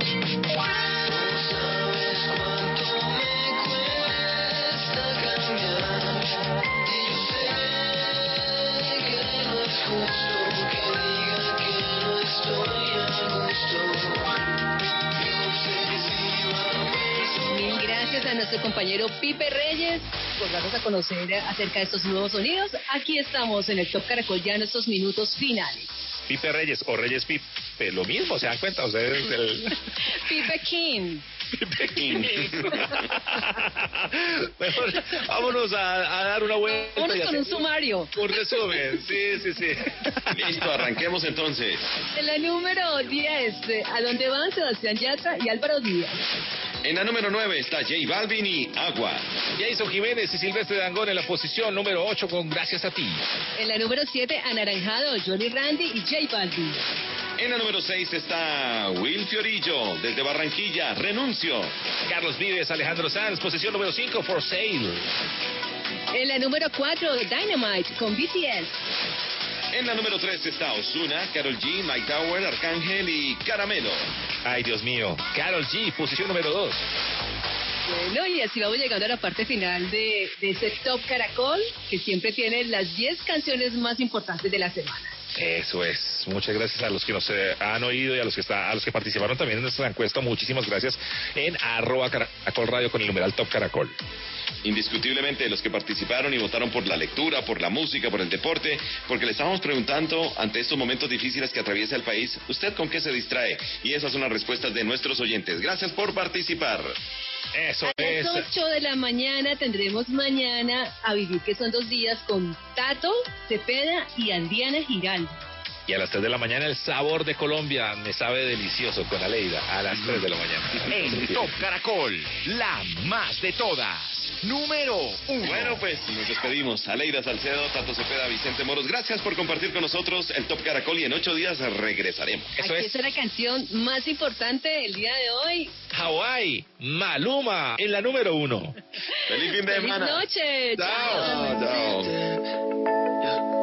Speaker 4: Mil gracias a nuestro compañero Pipe Reyes por darnos a conocer acerca de estos nuevos sonidos. Aquí estamos en el Top Caracol ya en estos minutos finales.
Speaker 2: Pipe Reyes o Reyes Pipe, lo mismo, ¿se dan cuenta? Ustedes el...
Speaker 4: Pipe King.
Speaker 2: Mejor, vámonos a, a dar una vuelta.
Speaker 4: Vámonos con un sumario.
Speaker 2: Un resumen, sí, sí, sí.
Speaker 3: Listo, arranquemos entonces.
Speaker 4: En la número 10, eh, ¿a dónde van Sebastián Yatra y Álvaro Díaz?
Speaker 3: En la número 9 está J Balvin y Agua.
Speaker 2: Jason Jiménez y Silvestre Dangón en la posición número 8 con Gracias a ti.
Speaker 4: En la número 7, Anaranjado, Johnny Randy y J Balvin.
Speaker 3: En la número 6 está Will Fiorillo, desde Barranquilla,
Speaker 2: Carlos Vives, Alejandro Sanz, posición número 5, For Sale.
Speaker 4: En la número 4, Dynamite con BTS.
Speaker 3: En la número 3 está Osuna, Carol G, Mike Tower, Arcángel y Caramelo.
Speaker 2: Ay, Dios mío. Carol G, posición número 2.
Speaker 4: Bueno, y así vamos llegando a la parte final de, de ese Top Caracol, que siempre tiene las 10 canciones más importantes de la semana.
Speaker 2: Eso es. Muchas gracias a los que nos eh, han oído y a los que está, a los que participaron también en nuestra encuesta. Muchísimas gracias en arroba caracol radio con el numeral Top Caracol.
Speaker 3: Indiscutiblemente los que participaron y votaron por la lectura, por la música, por el deporte, porque le estábamos preguntando ante estos momentos difíciles que atraviesa el país, ¿usted con qué se distrae? Y esas son las respuestas de nuestros oyentes. Gracias por participar.
Speaker 2: Eso
Speaker 4: a las 8 de la mañana tendremos mañana a vivir que son dos días con Tato, Cepeda y Andiana Giraldo.
Speaker 2: Y a las 3 de la mañana el sabor de Colombia me sabe delicioso con Aleida a las 3 de la mañana.
Speaker 44: En Top Caracol, la más de todas. Número 1.
Speaker 3: Bueno, pues nos despedimos. Aleida Salcedo, Tato Cepeda, Vicente Moros, gracias por compartir con nosotros el Top Caracol y en ocho días regresaremos.
Speaker 4: Eso Aquí es. está la canción más importante del día de hoy.
Speaker 2: Hawái, Maluma, en la número 1.
Speaker 3: Feliz fin de semana.
Speaker 4: Feliz noche.
Speaker 3: Chao. Chao.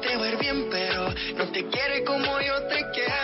Speaker 10: te va a ir bien, pero no te quiere como yo te quiero.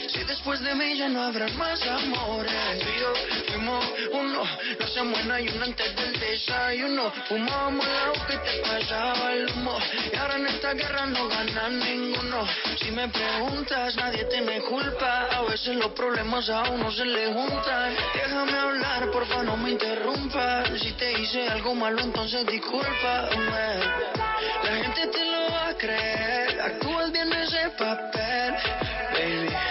Speaker 10: Después de mí ya no habrá más amores. Tú y yo fuimos uno, no se muera y uno antes del desayuno. Fumábamos el agua que te pasaba el humo. Y ahora en esta guerra no gana ninguno. Si me preguntas, nadie tiene culpa. A veces los problemas a uno se le juntan. Déjame hablar, porfa, no me interrumpas. Si te hice algo malo, entonces discúlpame. La gente te lo va a creer. Actúas bien ese papel, baby.